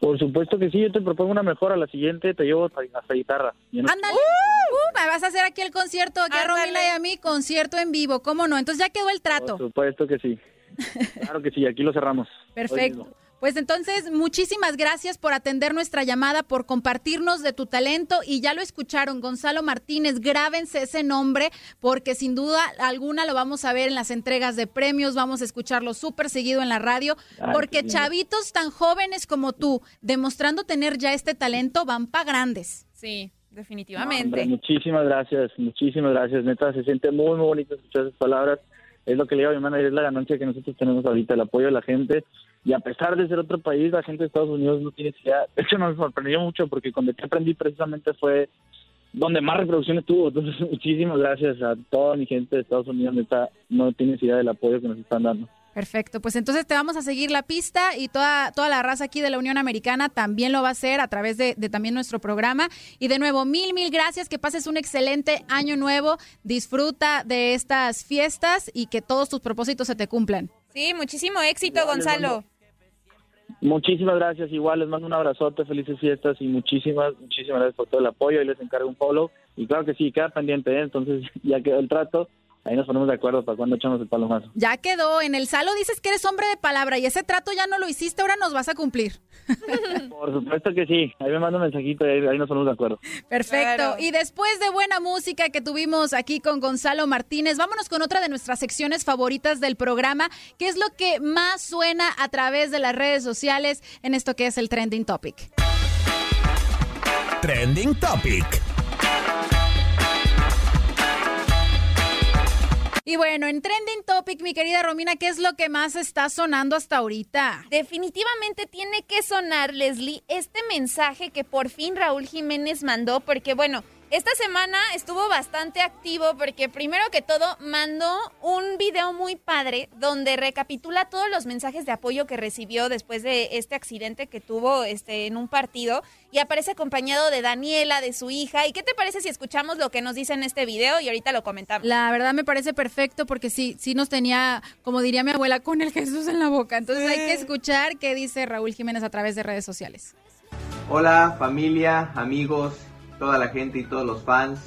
Por supuesto que sí, yo te propongo una mejor, a la siguiente te llevo hasta guitarra. Ándale, uh, me vas a hacer aquí el concierto, aquí a Romila y a mí, concierto en vivo, ¿cómo no? Entonces ya quedó el trato. Por supuesto que sí. Claro que sí, aquí lo cerramos. Perfecto. Pues entonces, muchísimas gracias por atender nuestra llamada, por compartirnos de tu talento y ya lo escucharon, Gonzalo Martínez, grábense ese nombre porque sin duda alguna lo vamos a ver en las entregas de premios, vamos a escucharlo súper seguido en la radio, porque chavitos tan jóvenes como tú, demostrando tener ya este talento, van para grandes. Sí. Definitivamente. muchísimas gracias, muchísimas gracias. Neta, se siente muy, muy bonito escuchar esas palabras es lo que le digo a mi manager, es la ganancia que nosotros tenemos ahorita, el apoyo de la gente. Y a pesar de ser otro país, la gente de Estados Unidos no tiene idea. De hecho, nos sorprendió mucho porque cuando te aprendí precisamente fue donde más reproducciones tuvo. Entonces, muchísimas gracias a toda mi gente de Estados Unidos. No tienes idea del apoyo que nos están dando. Perfecto, pues entonces te vamos a seguir la pista y toda, toda la raza aquí de la Unión Americana también lo va a hacer a través de, de, también nuestro programa. Y de nuevo, mil, mil gracias, que pases un excelente año nuevo, disfruta de estas fiestas y que todos tus propósitos se te cumplan. Sí, muchísimo éxito, Gonzalo. Muchísimas gracias, igual les mando un abrazote, felices fiestas y muchísimas, muchísimas gracias por todo el apoyo y les encargo un follow. Y claro que sí, queda pendiente, ¿eh? entonces ya quedó el trato Ahí nos ponemos de acuerdo para cuando echamos el palomazo. Ya quedó. En el salo dices que eres hombre de palabra y ese trato ya no lo hiciste, ahora nos vas a cumplir. Por supuesto que sí. Ahí me manda un mensajito y ahí, nos ponemos de acuerdo. Perfecto. Y después de buena música que tuvimos aquí con Gonzalo Martínez, vámonos con otra de nuestras secciones favoritas del programa, que es lo que más suena a través de las redes sociales en esto que es el Trending Topic. Trending Topic. Y bueno, en Trending Topic, mi querida Romina, ¿qué es lo que más está sonando hasta ahorita? Definitivamente tiene que sonar, Leslie, este mensaje que por fin Raúl Jiménez mandó, porque bueno, esta semana estuvo bastante activo porque primero que todo mandó un video muy padre donde recapitula todos los mensajes de apoyo que recibió después de este accidente que tuvo este, en un partido y aparece acompañado de Daniela, de su hija. ¿Y qué te parece si escuchamos lo que nos dice en este video y ahorita lo comentamos? La verdad me parece perfecto porque sí, sí nos tenía, como diría mi abuela, con el Jesús en la boca. Entonces hay que escuchar qué dice Raúl Jiménez a través de redes sociales. Hola familia, amigos toda la gente y todos los fans.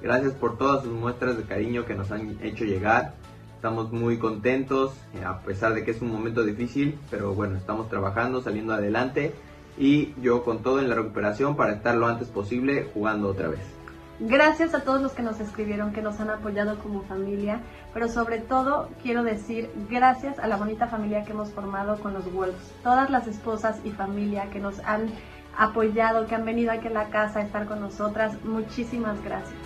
Gracias por todas sus muestras de cariño que nos han hecho llegar. Estamos muy contentos, eh, a pesar de que es un momento difícil, pero bueno, estamos trabajando, saliendo adelante y yo con todo en la recuperación para estar lo antes posible jugando otra vez. Gracias a todos los que nos escribieron, que nos han apoyado como familia, pero sobre todo quiero decir gracias a la bonita familia que hemos formado con los Wolves, todas las esposas y familia que nos han apoyado, que han venido aquí a la casa a estar con nosotras. Muchísimas gracias.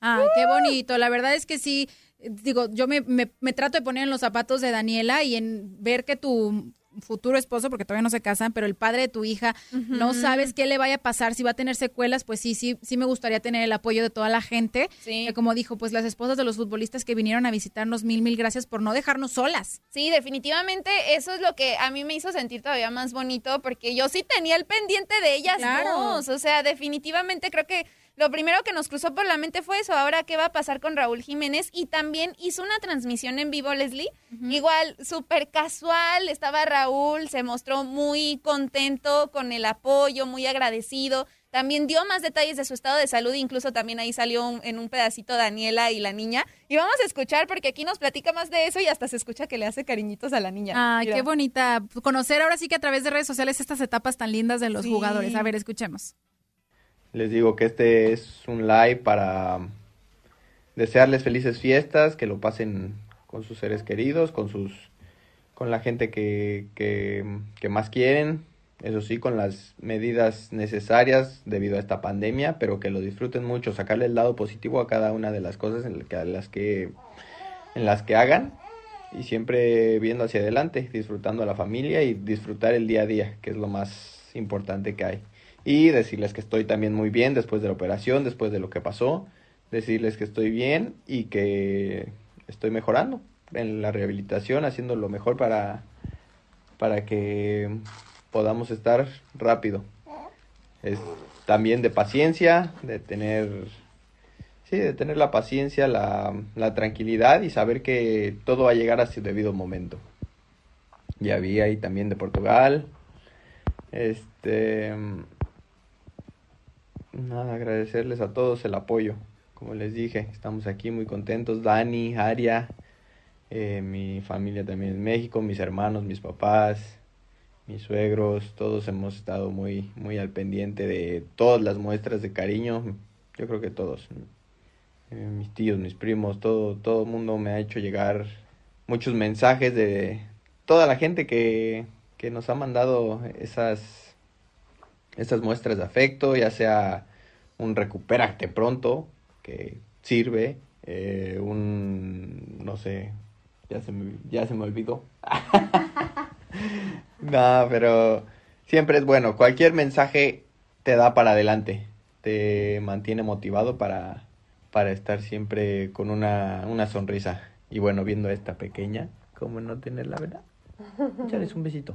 Ay, qué bonito. La verdad es que sí, digo, yo me, me, me, trato de poner en los zapatos de Daniela y en ver que tu futuro esposo, porque todavía no se casan, pero el padre de tu hija, no sabes qué le vaya a pasar, si va a tener secuelas, pues sí, sí, sí me gustaría tener el apoyo de toda la gente. Sí. Que como dijo, pues las esposas de los futbolistas que vinieron a visitarnos, mil, mil gracias por no dejarnos solas. Sí, definitivamente eso es lo que a mí me hizo sentir todavía más bonito, porque yo sí tenía el pendiente de ellas dos. O sea, definitivamente creo que lo primero que nos cruzó por la mente fue eso, ahora qué va a pasar con Raúl Jiménez y también hizo una transmisión en vivo, Leslie, igual súper casual, estaba Raúl, se mostró muy contento con el apoyo, muy agradecido. También dio más detalles de su estado de salud, incluso también ahí salió en un pedacito Daniela y la niña. Y vamos a escuchar porque aquí nos platica más de eso y hasta se escucha que le hace cariñitos a la niña. Ay, qué bonita. Conocer ahora sí que a través de redes sociales estas etapas tan lindas de los jugadores. A ver, escuchemos. Les digo que este es un live para desearles felices fiestas, que lo pasen con sus seres queridos, con sus con la gente que, que, más quieren, eso sí, con las medidas necesarias debido a esta pandemia, pero que lo disfruten mucho, sacarle el lado positivo a cada una de las cosas en las que, en las que hagan y siempre viendo hacia adelante, disfrutando a la familia y disfrutar el día a día, que es lo más importante que hay. Y decirles que estoy también muy bien después de la operación, después de lo que pasó, decirles que estoy bien y que estoy mejorando en la rehabilitación, haciendo lo mejor para, para que podamos estar rápido. Es también de paciencia, de tener, sí, de tener la paciencia, la, la tranquilidad y saber que todo va a llegar a su debido momento. Ya vi ahí también de Portugal. Este, nada, agradecerles a todos el apoyo. Como les dije, estamos aquí muy contentos. Dani, Aria, eh, mi familia también en México, mis hermanos, mis papás, mis suegros, todos hemos estado muy, muy al pendiente de todas las muestras de cariño. Yo creo que todos, eh, mis tíos, mis primos, todo, todo el mundo me ha hecho llegar muchos mensajes de toda la gente que, que nos ha mandado esas, esas muestras de afecto, ya sea un recupérate pronto, que sirve, eh, un, no sé, ya se me, ya se me olvidó. no, pero siempre es bueno, cualquier mensaje te da para adelante, te mantiene motivado para, para estar siempre con una, una sonrisa. Y bueno, viendo a esta pequeña, ¿cómo no tener la verdad? Un besito.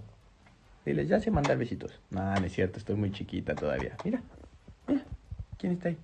Diles, ya sé mandar besitos. No, no es cierto, estoy muy chiquita todavía. Mira, mira, ¿quién está ahí?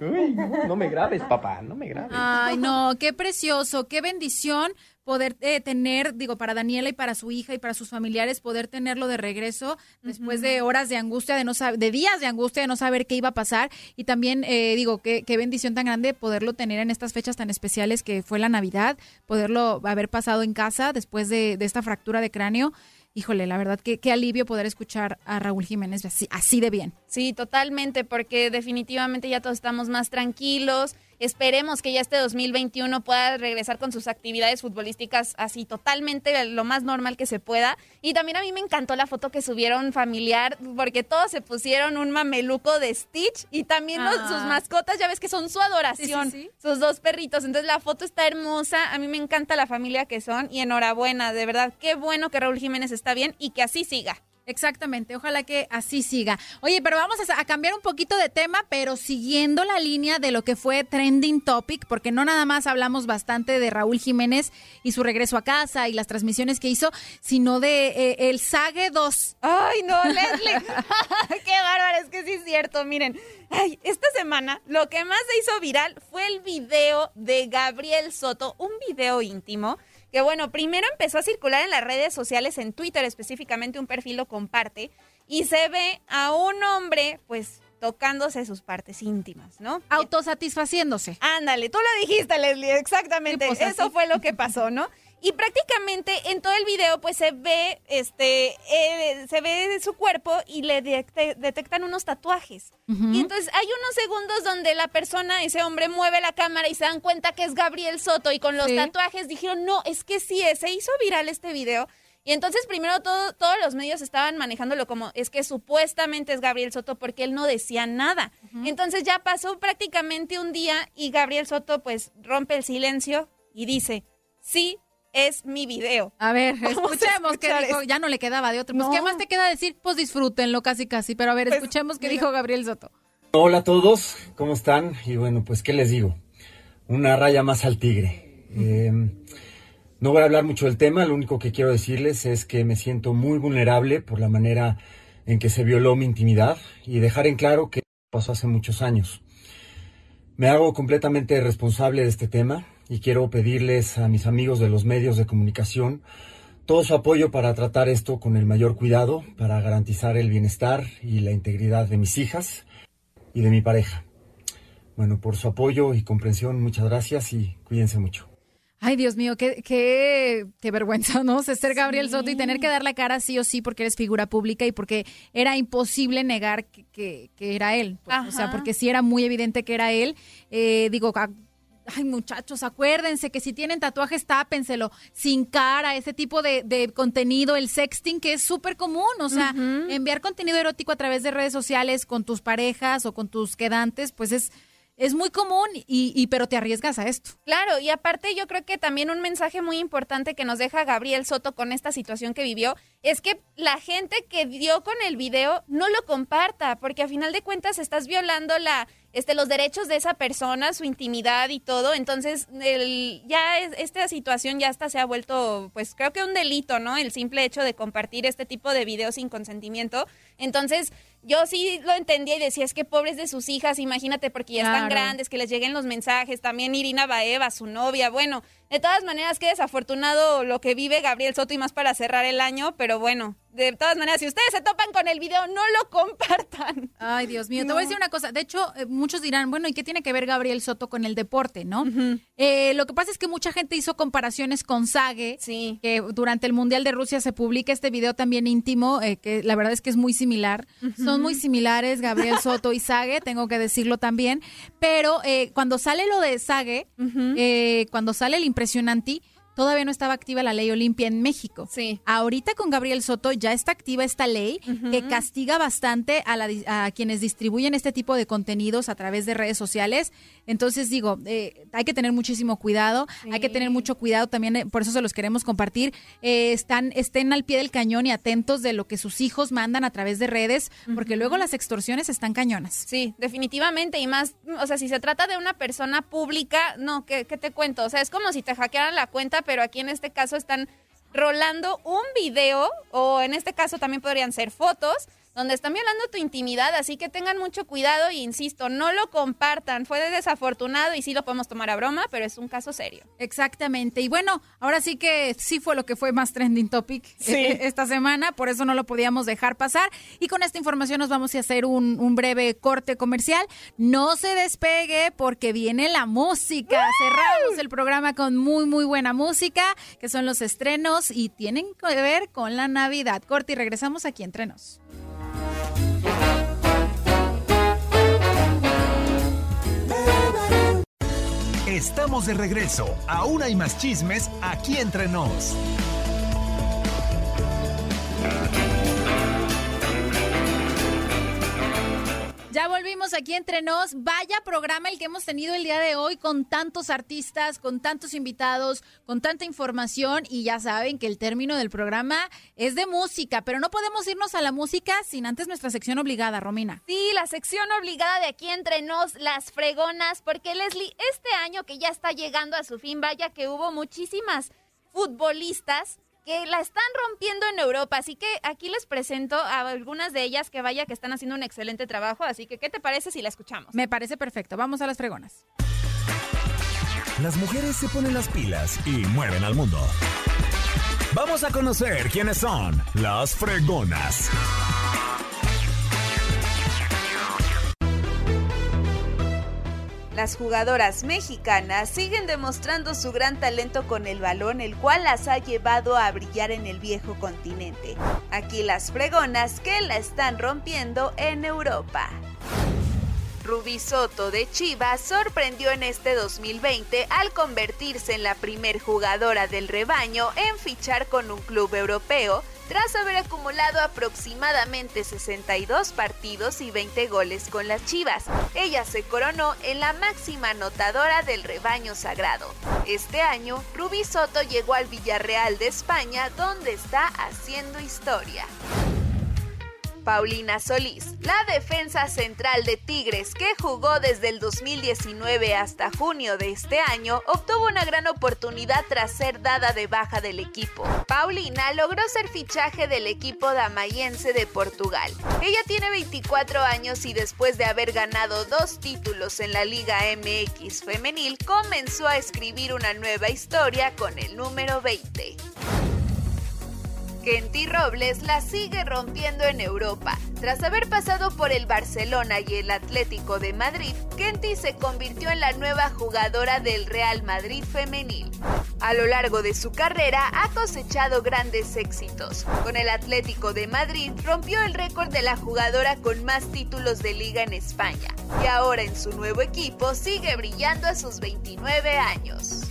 Uy, no me grabes, papá, no me grabes. Ay, no, qué precioso, qué bendición poder eh, tener, digo, para Daniela y para su hija y para sus familiares, poder tenerlo de regreso después de horas de angustia, de no saber, de días de angustia, de no saber qué iba a pasar. Y también, eh, digo, qué, qué bendición tan grande poderlo tener en estas fechas tan especiales que fue la Navidad, poderlo haber pasado en casa después de, de esta fractura de cráneo híjole, la verdad que qué alivio poder escuchar a Raúl Jiménez así de bien. Sí, totalmente, porque definitivamente ya todos estamos más tranquilos. Esperemos que ya este 2021 pueda regresar con sus actividades futbolísticas así totalmente lo más normal que se pueda. Y también a mí me encantó la foto que subieron familiar, porque todos se pusieron un mameluco de Stitch y también los- sus Ah. mascotas, ya ves que son su adoración, Sí, sí, sí. sus dos perritos. Entonces la foto está hermosa, a mí me encanta la familia que son y enhorabuena, de verdad, qué bueno que Raúl Jiménez está bien y que así siga. Exactamente, ojalá que así siga. Oye, pero vamos a, cambiar un poquito de tema, pero siguiendo la línea de lo que fue trending topic, porque no nada más hablamos bastante de Raúl Jiménez y su regreso a casa y las transmisiones que hizo, sino de eh, el Sage 2. Ay, no, Leslie. Qué bárbaro, es que sí es cierto. Miren, ay, esta semana lo que más se hizo viral fue el video de Gabriel Soto, un video íntimo. Que bueno, primero empezó a circular en las redes sociales, en Twitter específicamente, un perfil lo comparte y se ve a un hombre, pues, tocándose sus partes íntimas, ¿no? Autosatisfaciéndose. Ándale, tú lo dijiste, Leslie, exactamente. Pues, Eso fue lo que pasó, ¿no? Y prácticamente en todo el video, pues se ve, este, eh, se ve su cuerpo y le detectan unos tatuajes. Y entonces hay unos segundos donde la persona, ese hombre, mueve la cámara y se dan cuenta que es Gabriel Soto y con los Sí. tatuajes dijeron, no, es que sí es. Se hizo viral este video. Y entonces primero todo, todos los medios estaban manejándolo como es que supuestamente es Gabriel Soto porque él no decía nada. Entonces ya pasó prácticamente un día y Gabriel Soto pues rompe el silencio y dice, sí, es mi video. A ver, Vamos a escuchemos que escuchar dijo, esto. ya no le quedaba de otro. Pues, No. ¿qué más te queda decir? Pues disfrútenlo casi casi, pero a ver, Pues, escuchemos qué mira. dijo Gabriel Soto. Hola a todos, ¿cómo están? Y bueno, pues qué les digo, una raya más al tigre. Eh, no voy a hablar mucho del tema, lo único que quiero decirles es que me siento muy vulnerable por la manera en que se violó mi intimidad y dejar en claro que pasó hace muchos años. Me hago completamente responsable de este tema y quiero pedirles a mis amigos de los medios de comunicación todo su apoyo para tratar esto con el mayor cuidado, para garantizar el bienestar y la integridad de mis hijas y de mi pareja. Bueno, por su apoyo y comprensión, muchas gracias y cuídense mucho. Ay, Dios mío, qué, qué, qué vergüenza, ¿no? O sea, ser Gabriel Soto y tener que dar la cara sí o sí porque eres figura pública y porque era imposible negar que, que- que era él. pues, o sea, porque sí era muy evidente que era él. Eh, digo, a- ay, muchachos, acuérdense que si tienen tatuajes, tápenselo sin cara, ese tipo de, de contenido, el sexting, que es súper común. O sea, enviar contenido erótico a través de redes sociales con tus parejas o con tus quedantes, pues es es muy común y, y, pero te arriesgas a esto. Claro, y aparte yo creo que también un mensaje muy importante que nos deja Gabriel Soto con esta situación que vivió es que la gente que dio con el video no lo comparta, porque a final de cuentas estás violando la este, los derechos de esa persona, su intimidad y todo. Entonces, el, ya es, esta situación ya hasta se ha vuelto, pues creo que un delito, ¿no? El simple hecho de compartir este tipo de videos sin consentimiento. Entonces, yo sí lo entendía y decía, es que pobres de sus hijas, imagínate, porque ya están grandes, que les lleguen los mensajes. También Irina Baeva, su novia, bueno, de todas maneras, qué desafortunado lo que vive Gabriel Soto y más para cerrar el año, pero bueno, de todas maneras, si ustedes se topan con el video, no lo compartan. Ay, Dios mío, te voy a decir una cosa. De hecho, eh, muchos dirán, bueno, ¿y qué tiene que ver Gabriel Soto con el deporte, no? Eh, lo que pasa es que mucha gente hizo comparaciones con Sage, sí. que durante el Mundial de Rusia se publica este video también íntimo, eh, que la verdad es que es muy similar. Son muy similares Gabriel Soto y Sage, tengo que decirlo también. Pero cuando sale lo de Sage, cuando sale el impresionante, todavía no estaba activa la ley Olimpia en México. Sí. Ahorita con Gabriel Soto ya está activa esta ley que castiga bastante a, la, a, quienes distribuyen este tipo de contenidos a través de redes sociales. Entonces digo, eh, hay que tener muchísimo cuidado, hay que tener mucho cuidado también, eh, por eso se los queremos compartir. Eh, están, estén al pie del cañón y atentos de lo que sus hijos mandan a través de redes, porque luego las extorsiones están cañonas. Sí, definitivamente, y más, o sea, si se trata de una persona pública, no, ¿qué, qué te cuento? O sea, es como si te hackearan la cuenta, pero aquí en este caso están rolando un video, o en este caso también podrían ser fotos, donde están violando tu intimidad, así que tengan mucho cuidado e insisto, no lo compartan. Fue desafortunado y sí lo podemos tomar a broma, pero es un caso serio. Exactamente. Y bueno, ahora sí que sí fue lo que fue más trending topic sí. esta semana, por eso no lo podíamos dejar pasar. Y con esta información nos vamos a hacer un, un breve corte comercial. No se despegue porque viene la música. Cerramos el programa con muy, muy buena música, que son los estrenos y tienen que ver con la Navidad. Corte y regresamos aquí entre nos. Estamos de regreso. Aún hay más chismes aquí entre nos. Ya volvimos aquí entre nos. Vaya programa el que hemos tenido el día de hoy con tantos artistas, con tantos invitados, con tanta información y ya saben que el término del programa es de música, pero no podemos irnos a la música sin antes nuestra sección obligada, Romina. Sí, la sección obligada de aquí entre nos, las fregonas, porque Leslie, este año que ya está llegando a su fin, vaya que hubo muchísimas futbolistas que la están rompiendo en Europa. Así que aquí les presento a algunas de ellas que vaya que están haciendo un excelente trabajo. Así que, ¿qué te parece si la escuchamos? Me parece perfecto. Vamos a las fregonas. Las mujeres se ponen las pilas y mueven al mundo. Vamos a conocer quiénes son las fregonas. Las jugadoras mexicanas siguen demostrando su gran talento con el balón, el cual las ha llevado a brillar en el viejo continente. Aquí las fregonas que la están rompiendo en Europa. Rubí Soto de Chivas sorprendió en este 2020 al convertirse en la primer jugadora del rebaño en fichar con un club europeo tras haber acumulado aproximadamente 62 partidos y 20 goles con las Chivas. Ella se coronó en la máxima anotadora del rebaño sagrado. Este año, Rubí Soto llegó al Villarreal de España donde está haciendo historia. Paulina Solís, la defensa central de Tigres que jugó desde el 2019 hasta junio de este año, obtuvo una gran oportunidad tras ser dada de baja del equipo. Paulina logró ser fichaje del equipo damayense de Portugal. Ella tiene 24 años y después de haber ganado dos títulos en la Liga MX femenil, comenzó a escribir una nueva historia con el número 20. Kenty Robles la sigue rompiendo en Europa. Tras haber pasado por el Barcelona y el Atlético de Madrid, Kenty se convirtió en la nueva jugadora del Real Madrid femenil. A lo largo de su carrera ha cosechado grandes éxitos. Con el Atlético de Madrid rompió el récord de la jugadora con más títulos de liga en España y ahora en su nuevo equipo sigue brillando a sus 29 años.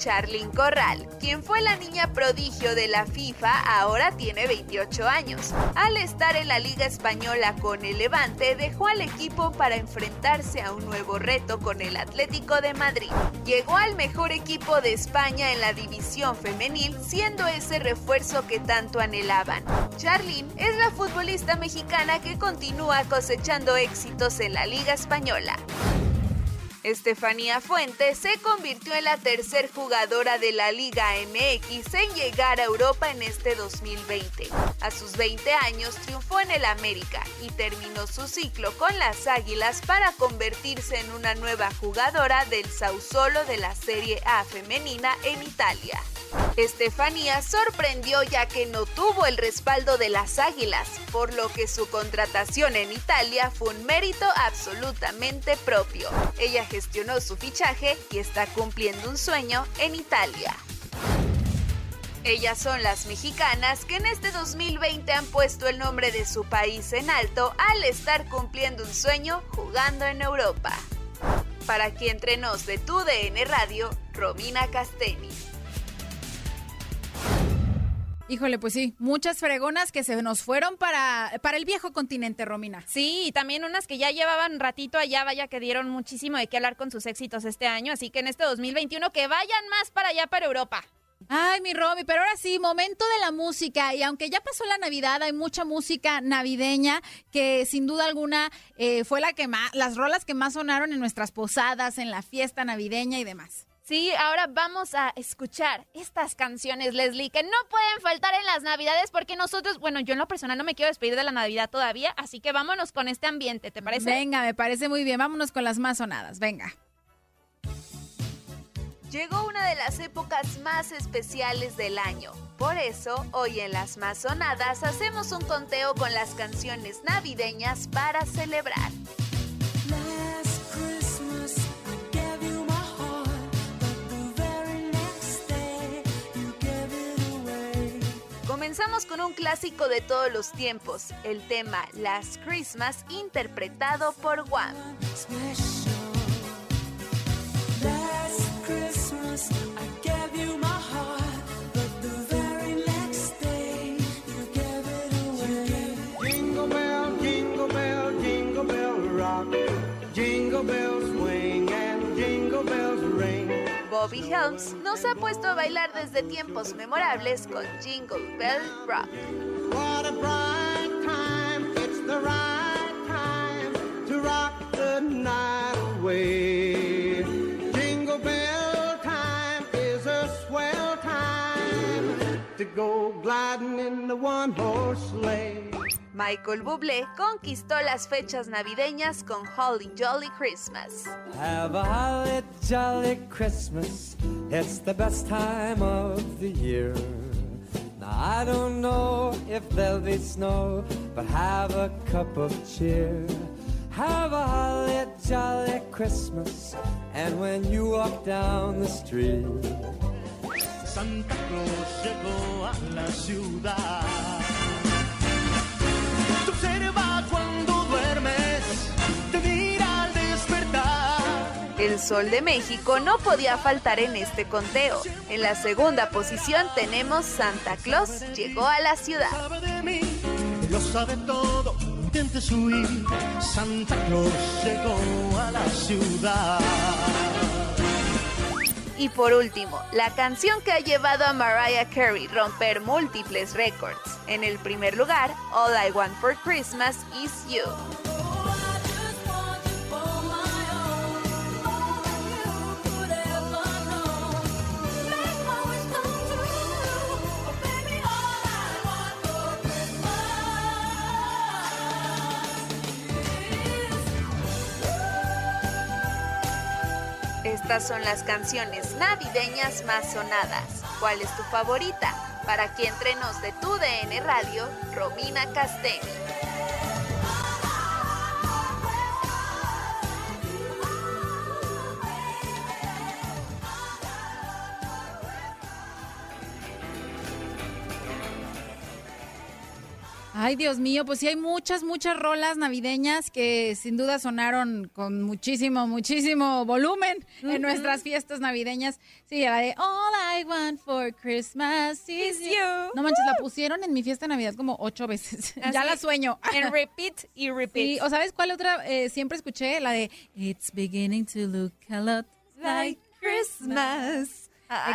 Charlyn Corral, quien fue la niña prodigio de la FIFA, ahora tiene 28 años. Al estar en la Liga Española con el Levante, dejó al equipo para enfrentarse a un nuevo reto con el Atlético de Madrid. Llegó al mejor equipo de España en la división femenil, siendo ese refuerzo que tanto anhelaban. Charlyn es la futbolista mexicana que continúa cosechando éxitos en la Liga Española. Estefanía Fuentes se convirtió en la tercer jugadora de la Liga MX en llegar a Europa en este 2020. A sus 20 años triunfó en el América y terminó su ciclo con las Águilas para convertirse en una nueva jugadora del Sausolo de la Serie A femenina en Italia. Estefanía sorprendió ya que no tuvo el respaldo de las Águilas, por lo que su contratación en Italia fue un mérito absolutamente propio. Ella gestionó su fichaje y está cumpliendo un sueño en Italia. Ellas son las mexicanas que en este 2020 han puesto el nombre de su país en alto al estar cumpliendo un sueño jugando en Europa. Para quien entre nos de tu DN Radio, Romina Casteni. Híjole, pues sí, muchas fregonas que se nos fueron para, para el viejo continente, Romina. Sí, y también unas que ya llevaban ratito allá, vaya que dieron muchísimo de qué hablar con sus éxitos este año, así que en este 2021 que vayan más para allá, para Europa. Ay, mi Romy, pero ahora sí, momento de la música. Y aunque ya pasó la Navidad, hay mucha música navideña que sin duda alguna eh, fue la que más, las rolas que más sonaron en nuestras posadas, en la fiesta navideña y demás. Sí, ahora vamos a escuchar estas canciones, Leslie, que no pueden faltar en las Navidades porque nosotros, bueno, yo en lo personal no me quiero despedir de la Navidad todavía, así que vámonos con este ambiente, ¿te parece? Venga, me parece muy bien, vámonos con las más sonadas, venga. Llegó una de las épocas más especiales del año. Por eso, hoy en las más sonadas hacemos un conteo con las canciones navideñas para celebrar. Comenzamos con un clásico de todos los tiempos, el tema Last Christmas interpretado por Wham. Jingle bell, jingle bell, jingle bell rock. Jingle bells Bobby Helms nos ha puesto a bailar desde tiempos memorables con Jingle Bell Rock. To go gliding in the one horse sleigh. Michael Bublé conquistó las fechas navideñas con Holly Jolly Christmas. Have a holly jolly Christmas. It's the best time of the year. Now I don't know if there'll be snow, but have a cup of cheer. Have a holly jolly Christmas. And when you walk down the street, Santa Claus llegó a la ciudad. El Sol de México no podía faltar en este conteo. En la segunda posición tenemos Santa Claus llegó a la ciudad. Sabe de mí, lo sabe todo, intente huir. Santa Claus llegó a la ciudad. Y por último, la canción que ha llevado a Mariah Carey romper múltiples récords. En el primer lugar, All I Want for Christmas is You. Estas son las canciones navideñas más sonadas. ¿Cuál es tu favorita? Para que entrenos de tu DN Radio, Romina Castell. Ay, Dios mío, pues sí hay muchas, muchas rolas navideñas que sin duda sonaron con muchísimo, muchísimo volumen en nuestras fiestas navideñas. Sí, la de All I Want for Christmas is you. No manches, la pusieron en mi fiesta de Navidad como ocho veces. ya la sueño. En repeat y repeat. Sí, o sabes cuál otra eh, siempre escuché, la de It's beginning to look a lot like Christmas.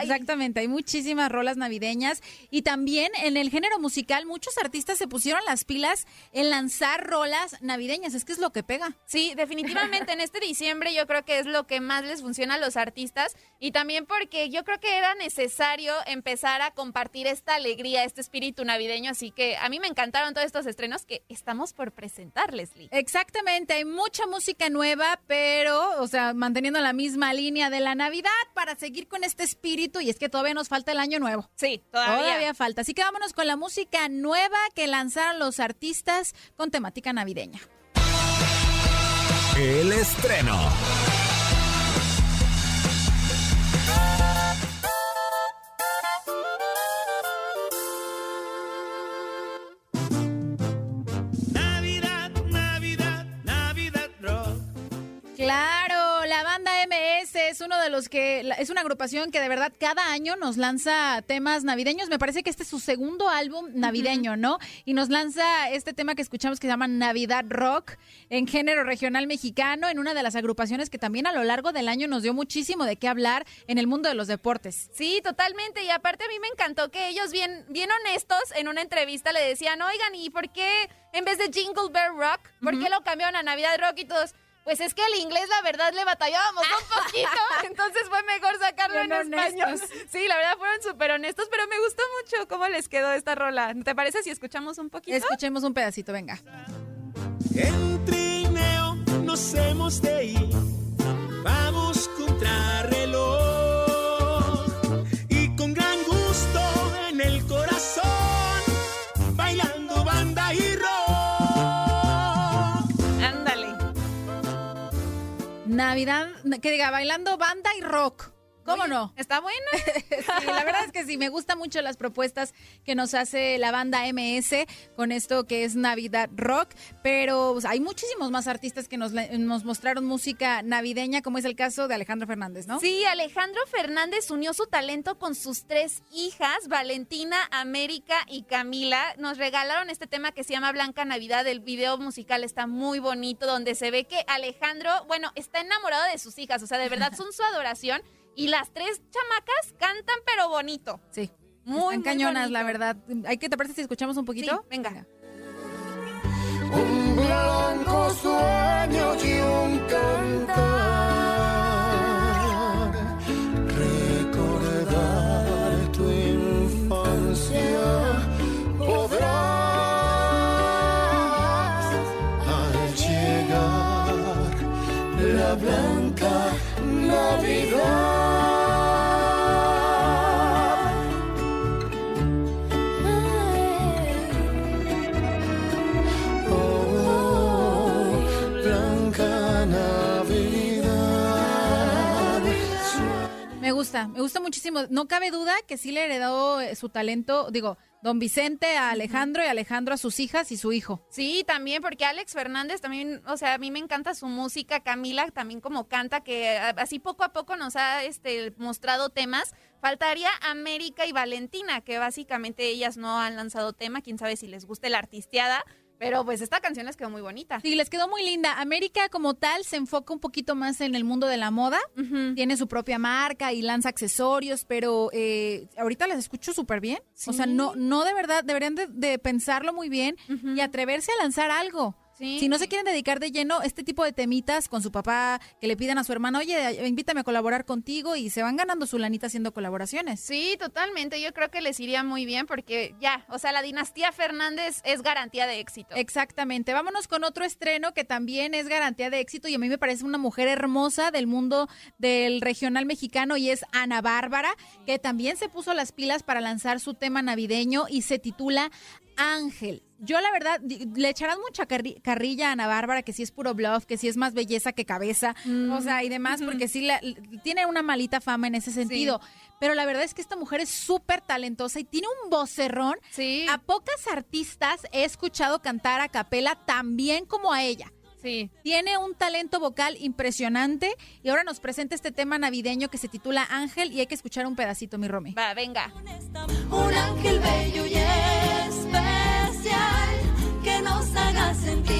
Exactamente, hay muchísimas rolas navideñas y también en el género musical muchos artistas se pusieron las pilas en lanzar rolas navideñas, es que es lo que pega. Sí, definitivamente en este diciembre yo creo que es lo que más les funciona a los artistas y también porque yo creo que era necesario empezar a compartir esta alegría, este espíritu navideño, así que a mí me encantaron todos estos estrenos que estamos por presentar, Leslie. Exactamente, hay mucha música nueva, pero, o sea, manteniendo la misma línea de la Navidad para seguir con este espíritu y es que todavía nos falta el año nuevo. Sí, todavía. Todavía falta. Así que vámonos con la música nueva que lanzaron los artistas con temática navideña. El estreno. Navidad, Navidad, Navidad Rock. Claro, de los que es una agrupación que de verdad cada año nos lanza temas navideños. Me parece que este es su segundo álbum navideño, ¿no? Y nos lanza este tema que escuchamos que se llama Navidad Rock en género regional mexicano, en una de las agrupaciones que también a lo largo del año nos dio muchísimo de qué hablar en el mundo de los deportes. Sí, totalmente. Y aparte a mí me encantó que ellos bien, bien honestos en una entrevista le decían, oigan, ¿y por qué en vez de Jingle Bell Rock, por qué lo cambiaron a Navidad Rock y todos? Pues es que el inglés, la verdad, le batallábamos un poquito, entonces fue mejor sacarlo en Bien español. honestos. Sí, la verdad fueron súper honestos, pero me gustó mucho cómo les quedó esta rola. ¿Te parece si escuchamos un poquito? Escuchemos un pedacito, venga. En trineo nos hemos de ir. Navidad, que diga, bailando banda y rock. ¿Cómo no? Está bueno. sí, la verdad es que sí, me gustan mucho las propuestas que nos hace la banda MS con esto que es Navidad Rock, pero pues, hay muchísimos más artistas que nos, nos mostraron música navideña, como es el caso de Alejandro Fernández, ¿no? Sí, Alejandro Fernández unió su talento con sus tres hijas, Valentina, América y Camila. Nos regalaron este tema que se llama Blanca Navidad. El video musical está muy bonito, donde se ve que Alejandro, bueno, está enamorado de sus hijas, o sea, de verdad son su adoración. Y las tres chamacas cantan, pero bonito. Sí. Muy, Están muy cañonas, bonito. la verdad. ¿Hay que te parece si escuchamos un poquito? Sí, venga. Un blanco sueño y un cantar. Gusta, me gusta muchísimo. No cabe duda que sí le heredó eh, su talento, digo, don Vicente a Alejandro y Alejandro a sus hijas y su hijo. Sí, también, porque Alex Fernández también, o sea, a mí me encanta su música, Camila también como canta, que a- así poco a poco nos ha este, mostrado temas. Faltaría América y Valentina, que básicamente ellas no han lanzado tema, quién sabe si les guste la artisteada, pero pues esta canción les quedó muy bonita. Sí, les quedó muy linda. América como tal se enfoca un poquito más en el mundo de la moda. Tiene su propia marca y lanza accesorios, pero eh, ahorita las escucho súper bien. O sea, no, no de verdad, deberían de, de pensarlo muy bien y atreverse a lanzar algo. Sí. Si no se quieren dedicar de lleno este tipo de temitas con su papá, que le pidan a su hermano, oye, invítame a colaborar contigo y se van ganando su lanita haciendo colaboraciones. Sí, totalmente. Yo creo que les iría muy bien porque ya, o sea, la dinastía Fernández es garantía de éxito. Exactamente. Vámonos con otro estreno que también es garantía de éxito y a mí me parece una mujer hermosa del mundo del regional mexicano y es Ana Bárbara, que también se puso las pilas para lanzar su tema navideño y se titula Ángel. Yo la verdad, le echarán mucha carri- carrilla a Ana Bárbara, que sí es puro bluff, que sí es más belleza que cabeza, o sea, y demás, porque sí la- tiene una malita fama en ese sentido. Pero la verdad es que esta mujer es súper talentosa y tiene un vocerrón. A pocas artistas he escuchado cantar a capela tan bien como a ella. Sí. Tiene un talento vocal impresionante y ahora nos presenta este tema navideño que se titula Ángel y hay que escuchar un pedacito, mi Romy. Va, venga. Un ángel bello y especial nos haga sentir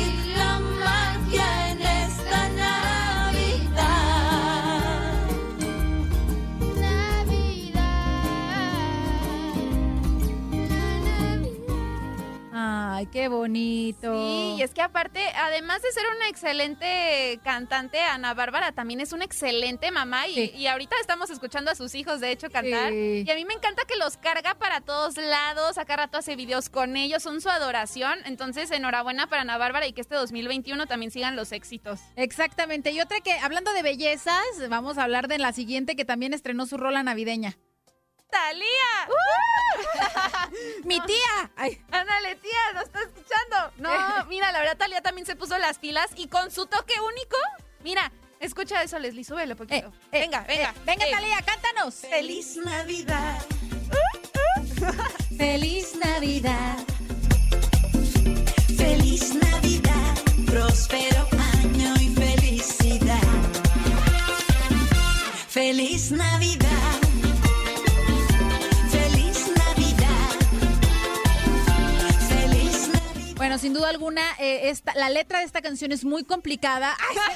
Ay, qué bonito. Sí, y es que aparte, además de ser una excelente cantante, Ana Bárbara también es una excelente mamá y, y ahorita estamos escuchando a sus hijos, de hecho, cantar. Sí. Y a mí me encanta que los carga para todos lados, acá rato hace videos con ellos, son su adoración. Entonces, enhorabuena para Ana Bárbara y que este 2021 también sigan los éxitos. Exactamente. Y otra que, hablando de bellezas, vamos a hablar de la siguiente que también estrenó su rola navideña. ¡Talía! ¡Mi tía! Ay. Ándale, tía, ¿nos está escuchando? No, mira, la verdad, Talía también se puso las pilas y con su toque único, mira, escucha eso, Leslie, súbelo poquito. venga, venga. venga, eh. Talía, cántanos. Feliz Navidad. Feliz Navidad. Feliz Navidad. Próspero año y felicidad. Feliz Navidad. Bueno, sin duda alguna, eh, esta, la letra de esta canción es muy complicada. Ay,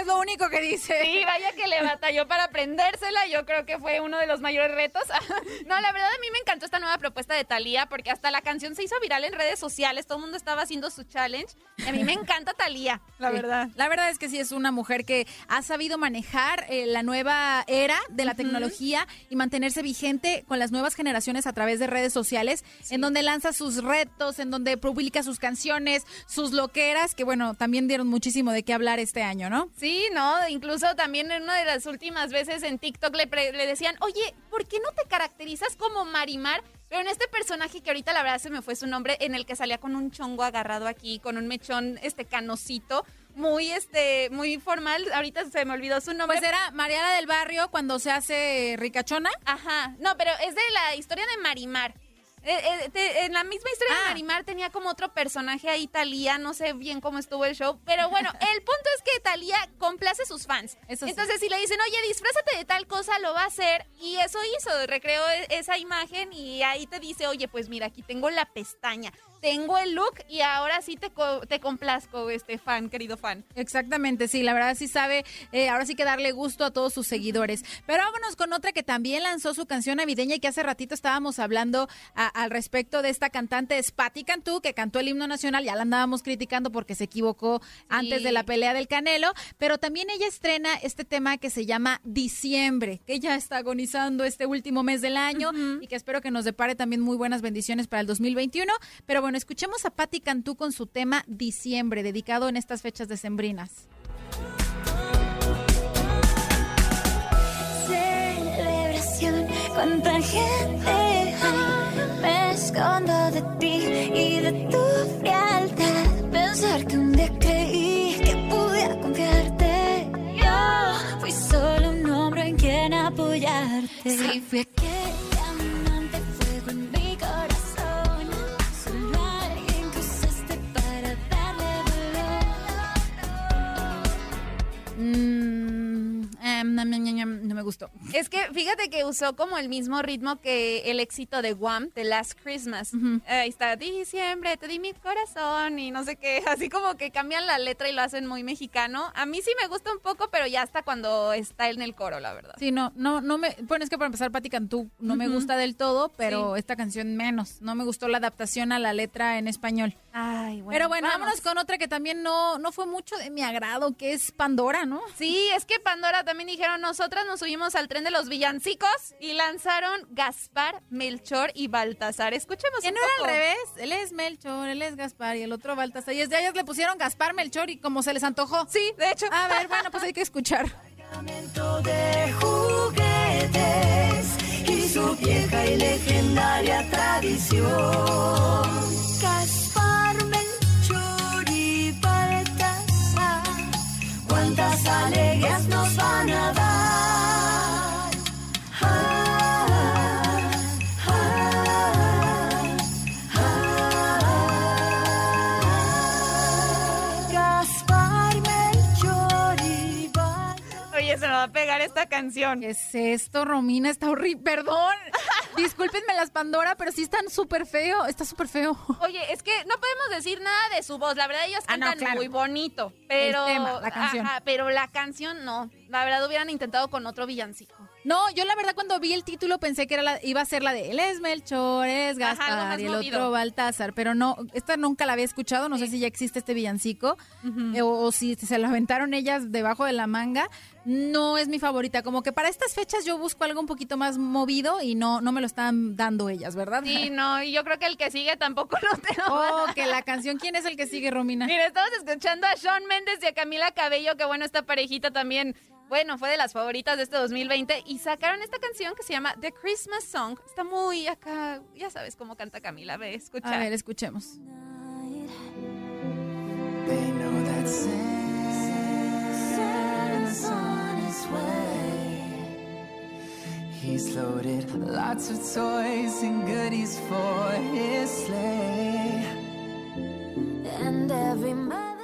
es lo único que dice. Sí, vaya que le batalló para aprendérsela. Yo creo que fue uno de los mayores retos. no, la verdad a mí me encantó esta nueva propuesta de Thalía porque hasta la canción se hizo viral en redes sociales. Todo el mundo estaba haciendo su challenge. Y a mí me encanta Thalía, la Sí. verdad. La verdad es que sí es una mujer que ha sabido manejar eh, la nueva era de la tecnología y mantenerse vigente con las nuevas generaciones a través de redes sociales, en donde lanza sus retos, en donde publica sus canciones, sus loqueras, que bueno, también dieron muchísimo de qué hablar este año, ¿no? Sí, no, incluso también en una de las últimas veces en TikTok le, pre- le decían, oye, ¿por qué no te caracterizas como Marimar? Pero en este personaje que ahorita la verdad se me fue su nombre, en el que salía con un chongo agarrado aquí, con un mechón, este canosito, muy, este, muy formal. Ahorita se me olvidó su nombre. Pues era Mariana del Barrio cuando se hace ricachona. Ajá, no, pero es de la historia de Marimar. Eh, eh, te- en la misma historia Ah. de Marimar tenía como otro personaje ahí, Talía, no sé bien cómo estuvo el show, pero bueno, el punto es que Talía complace a sus fans. Eso sí. Entonces, si le dicen, oye, disfrázate de tal cosa, lo va a hacer, y eso hizo, recreó e- esa imagen y ahí te dice, oye, pues mira, aquí tengo la pestaña, tengo el look y ahora sí te, co- te complazco, este fan, querido fan. Exactamente, sí, la verdad sí sabe, eh, ahora sí que darle gusto a todos sus seguidores. Pero vámonos con otra que también lanzó su canción navideña y que hace ratito estábamos hablando a- al respecto de esta cantante, es Patti Cantú, que cantó el himno nacional, ya la andábamos criticando porque se equivocó antes de la pelea del Canelo, pero también ella estrena este tema que se llama Diciembre, que ella está agonizando este último mes del año y que espero que nos depare también muy buenas bendiciones para el 2021. Pero bueno, escuchemos a Patti Cantú con su tema Diciembre, dedicado en estas fechas decembrinas. Celebración, cuánta gente hay. Me escondo de ti y de tu frialdad. Pensar que un día creí que pude confiarte. Yo fui solo un hombre en quien apoyarte. Sí, fui aquel Mm, no me gustó. Es que fíjate que usó como el mismo ritmo que el éxito de Wham, de Last Christmas. Ahí está, diciembre, te di mi corazón y no sé qué. Así como que cambian la letra y lo hacen muy mexicano. A mí sí me gusta un poco, pero ya hasta cuando está en el coro, la verdad. Sí, no, no, no me. Bueno, es que para empezar, Patti Cantú no me gusta del todo, pero Sí. esta canción menos. No me gustó la adaptación a la letra en español. Ay, bueno. pero bueno, vamos. vámonos con otra que también no, no fue mucho de mi agrado, que es Pandora, ¿no? Sí, es que Pandora también dijeron, nosotras nos subimos al tren de los villancicos y lanzaron Gaspar, Melchor y Baltasar. Escuchemos Que un no era al revés. Él es Melchor, él es Gaspar y el otro Baltasar. Y desde ellos le pusieron Gaspar, Melchor y como se les antojó. Sí, de hecho. A ver, bueno, pues hay que escuchar. de juguetes y su vieja y legendaria tradición. cuántas alegrías nos van a dar. Canción. ¿Qué es esto, Romina? Está horrible. Perdón. Discúlpenme las Pandora, pero sí están súper feo. Está súper feo. Oye, es que no podemos decir nada de su voz. La verdad, ellas Ah, no, cantan claro. muy bonito. Pero. El tema, la canción. Ajá, pero la canción no. La verdad, hubieran intentado con otro villancico. No, yo la verdad cuando vi el título pensé que era la, iba a ser la de Él es Melchor, es Ajá, Gaspar más y el movido. otro Baltasar, pero no, esta nunca la había escuchado, no sé si ya existe este villancico eh, o, o si se lo aventaron ellas debajo de la manga. No es mi favorita, como que para estas fechas yo busco algo un poquito más movido y no, no me lo están dando ellas, ¿verdad? Sí, no, y yo creo que el que sigue tampoco lo tengo. Oh, que la canción, ¿quién es el que sigue, Romina? Mira, estamos escuchando a Sean Méndez y a Camila Cabello, que bueno, esta parejita también, bueno, fue de las favoritas de este 2020 y sacaron esta canción que se llama The Christmas Song. Está muy acá, ya sabes cómo canta Camila, ve, escucha. A ver, escuchemos. They know that Santa's on his way. He's loaded lots of toys and goodies for his sleigh. And every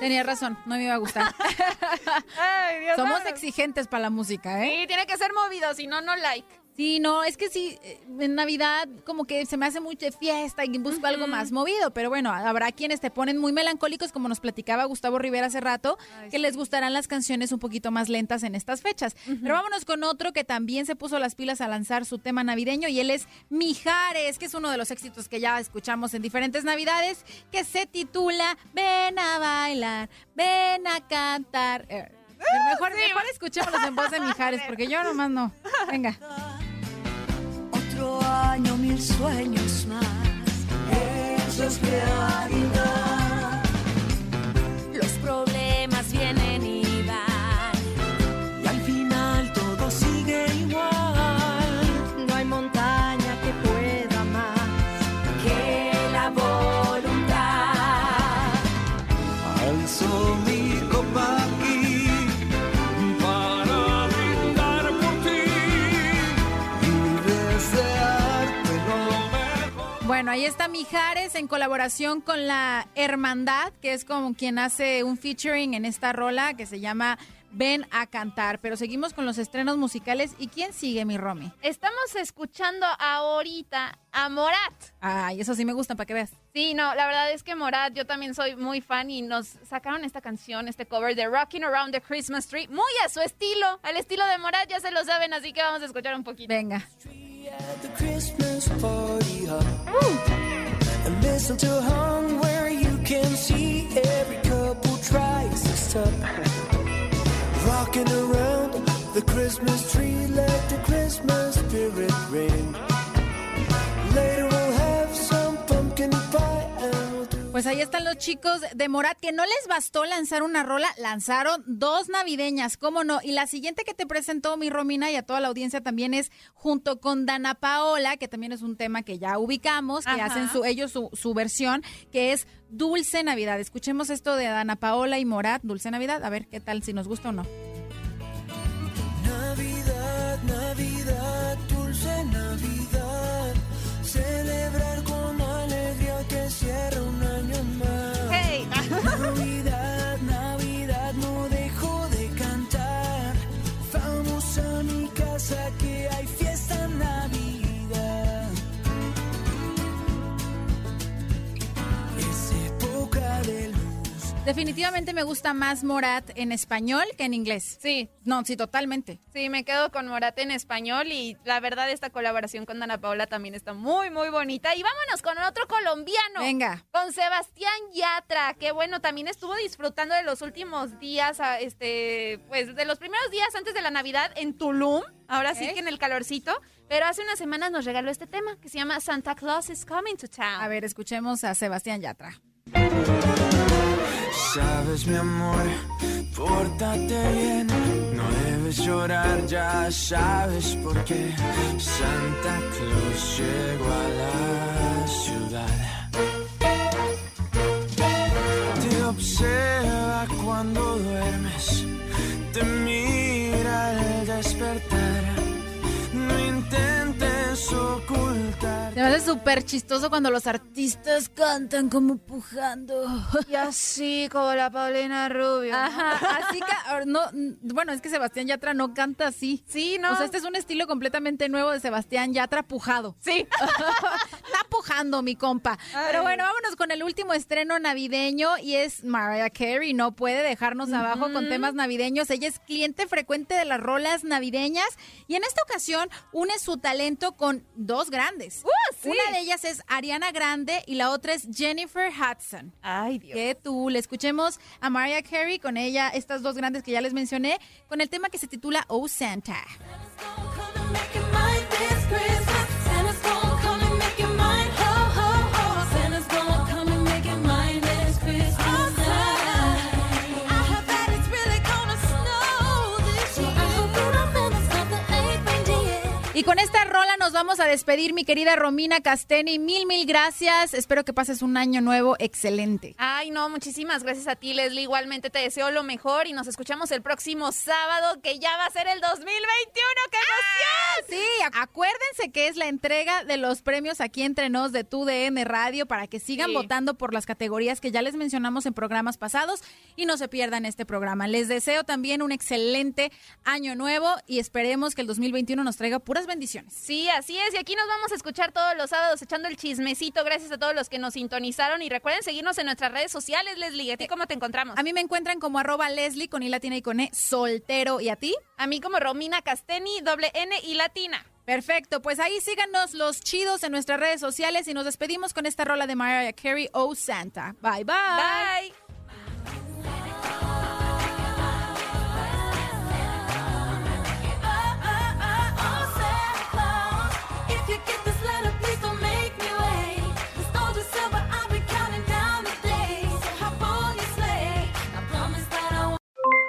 Tenía razón, no me iba a gustar. Ay, Dios Somos exigentes para la música, ¿eh? Sí, tiene que ser movido, si no, no like. Sí, no, es que sí, eh, en Navidad como que se me hace mucha fiesta y busco algo más movido, pero bueno, habrá quienes te ponen muy melancólicos, como nos platicaba Gustavo Rivera hace rato, que les gustarán las canciones un poquito más lentas en estas fechas. Pero vámonos con otro que también se puso las pilas a lanzar su tema navideño y él es Mijares, que es uno de los éxitos que ya escuchamos en diferentes Navidades, que se titula Ven a bailar, ven a cantar. Eh, mejor, mejor escuchémoslos en voz de Mijares, porque yo nomás no. Venga. Otro año, mil sueños más. Hechos realidad. Los problemas vienen y van. Y al final todo sigue igual. No hay montaña que pueda más. Que la voluntad. Alzo Bueno, ahí está Mijares en colaboración con la Hermandad, que es como quien hace un featuring en esta rola que se llama Ven a cantar. Pero seguimos con los estrenos musicales. ¿Y quién sigue, mi Romy? Estamos escuchando ahorita a Morat. Ay, eso sí me gusta, para que veas. Sí, no, la verdad es que Morat, yo también soy muy fan y nos sacaron esta canción, este cover de Rocking Around the Christmas Tree, muy a su estilo, al estilo de Morat, ya se lo saben, así que vamos a escuchar un poquito. Venga. At the Christmas party hop. And mistletoe hung where you can see every couple tries to stop. Rocking around the Christmas tree, let the Christmas spirit ring. Later Pues ahí están los chicos de Morat, que no les bastó lanzar una rola, lanzaron dos navideñas, ¿cómo no? Y la siguiente que te presentó mi Romina y a toda la audiencia también es junto con Dana Paola, que también es un tema que ya ubicamos, que Ajá. hacen su, ellos su, su versión, que es Dulce Navidad. Escuchemos esto de Dana Paola y Morat, Dulce Navidad, a ver qué tal, si nos gusta o no. Navidad, Navidad, dulce Navidad. Celebrar mi casa que hay fiesta Definitivamente me gusta más Morat en español que en inglés. Sí. No, sí, totalmente. Sí, me quedo con Morat en español y la verdad esta colaboración con Dana Paola también está muy, muy bonita. Y vámonos con otro colombiano. Venga. Con Sebastián Yatra, que bueno, también estuvo disfrutando de los últimos días, a- este, pues de los primeros días antes de la Navidad en Tulum. Ahora sí que en el calorcito. Pero hace unas semanas nos regaló este tema que se llama Santa Claus is Coming to Town. A ver, escuchemos a Sebastián Yatra. Sabes, mi amor, pórtate bien. No debes llorar, ya sabes por qué. Santa Claus llegó a la ciudad. Te observa cuando duermes, te mira al despertar. No intentes ocultar. Se me hace es súper chistoso cuando los artistas cantan como pujando. Y así, como la Paulina Rubio. Ajá, así que, no, bueno, es que Sebastián Yatra no canta así. Sí, ¿no? O sea, este es un estilo completamente nuevo de Sebastián Yatra pujado. Sí. Está pujando, mi compa. Pero bueno, vámonos con el último estreno navideño y es Mariah Carey. No puede dejarnos abajo con temas navideños. Ella es cliente frecuente de las rolas navideñas y en esta ocasión une su talento con dos grandes. Uh, Una de ellas es Ariana Grande y la otra es Jennifer Hudson. Ay, Dios. Que tú le escuchemos a Mariah Carey con ella, estas dos grandes que ya les mencioné, con el tema que se titula Oh Santa. Y con esta rola nos vamos a despedir, mi querida Romina Casteni. Mil, mil gracias. Espero que pases un año nuevo excelente. Ay, no, muchísimas gracias a ti, Leslie. Igualmente te deseo lo mejor y nos escuchamos el próximo sábado, que ya va a ser el 2021. ¡Qué emoción! Sí, ac- acuérdense que es la entrega de los premios aquí entre nos de tu DN Radio para que sigan Sí. votando por las categorías que ya les mencionamos en programas pasados y no se pierdan este programa. Les deseo también un excelente año nuevo y esperemos que el 2021 nos traiga puras bendiciones. Sí, así es. Y aquí nos vamos a escuchar todos los sábados echando el chismecito. Gracias a todos los que nos sintonizaron. Y recuerden seguirnos en nuestras redes sociales, Leslie. ¿A ti cómo te encontramos? A mí me encuentran como arroba Leslie con I latina y con E soltero. ¿Y a ti? A mí como Romina Casteni, doble N y latina. Perfecto, pues ahí síganos los chidos en nuestras redes sociales y nos despedimos con esta rola de Mariah Carey, Oh Santa. Bye, bye. Bye.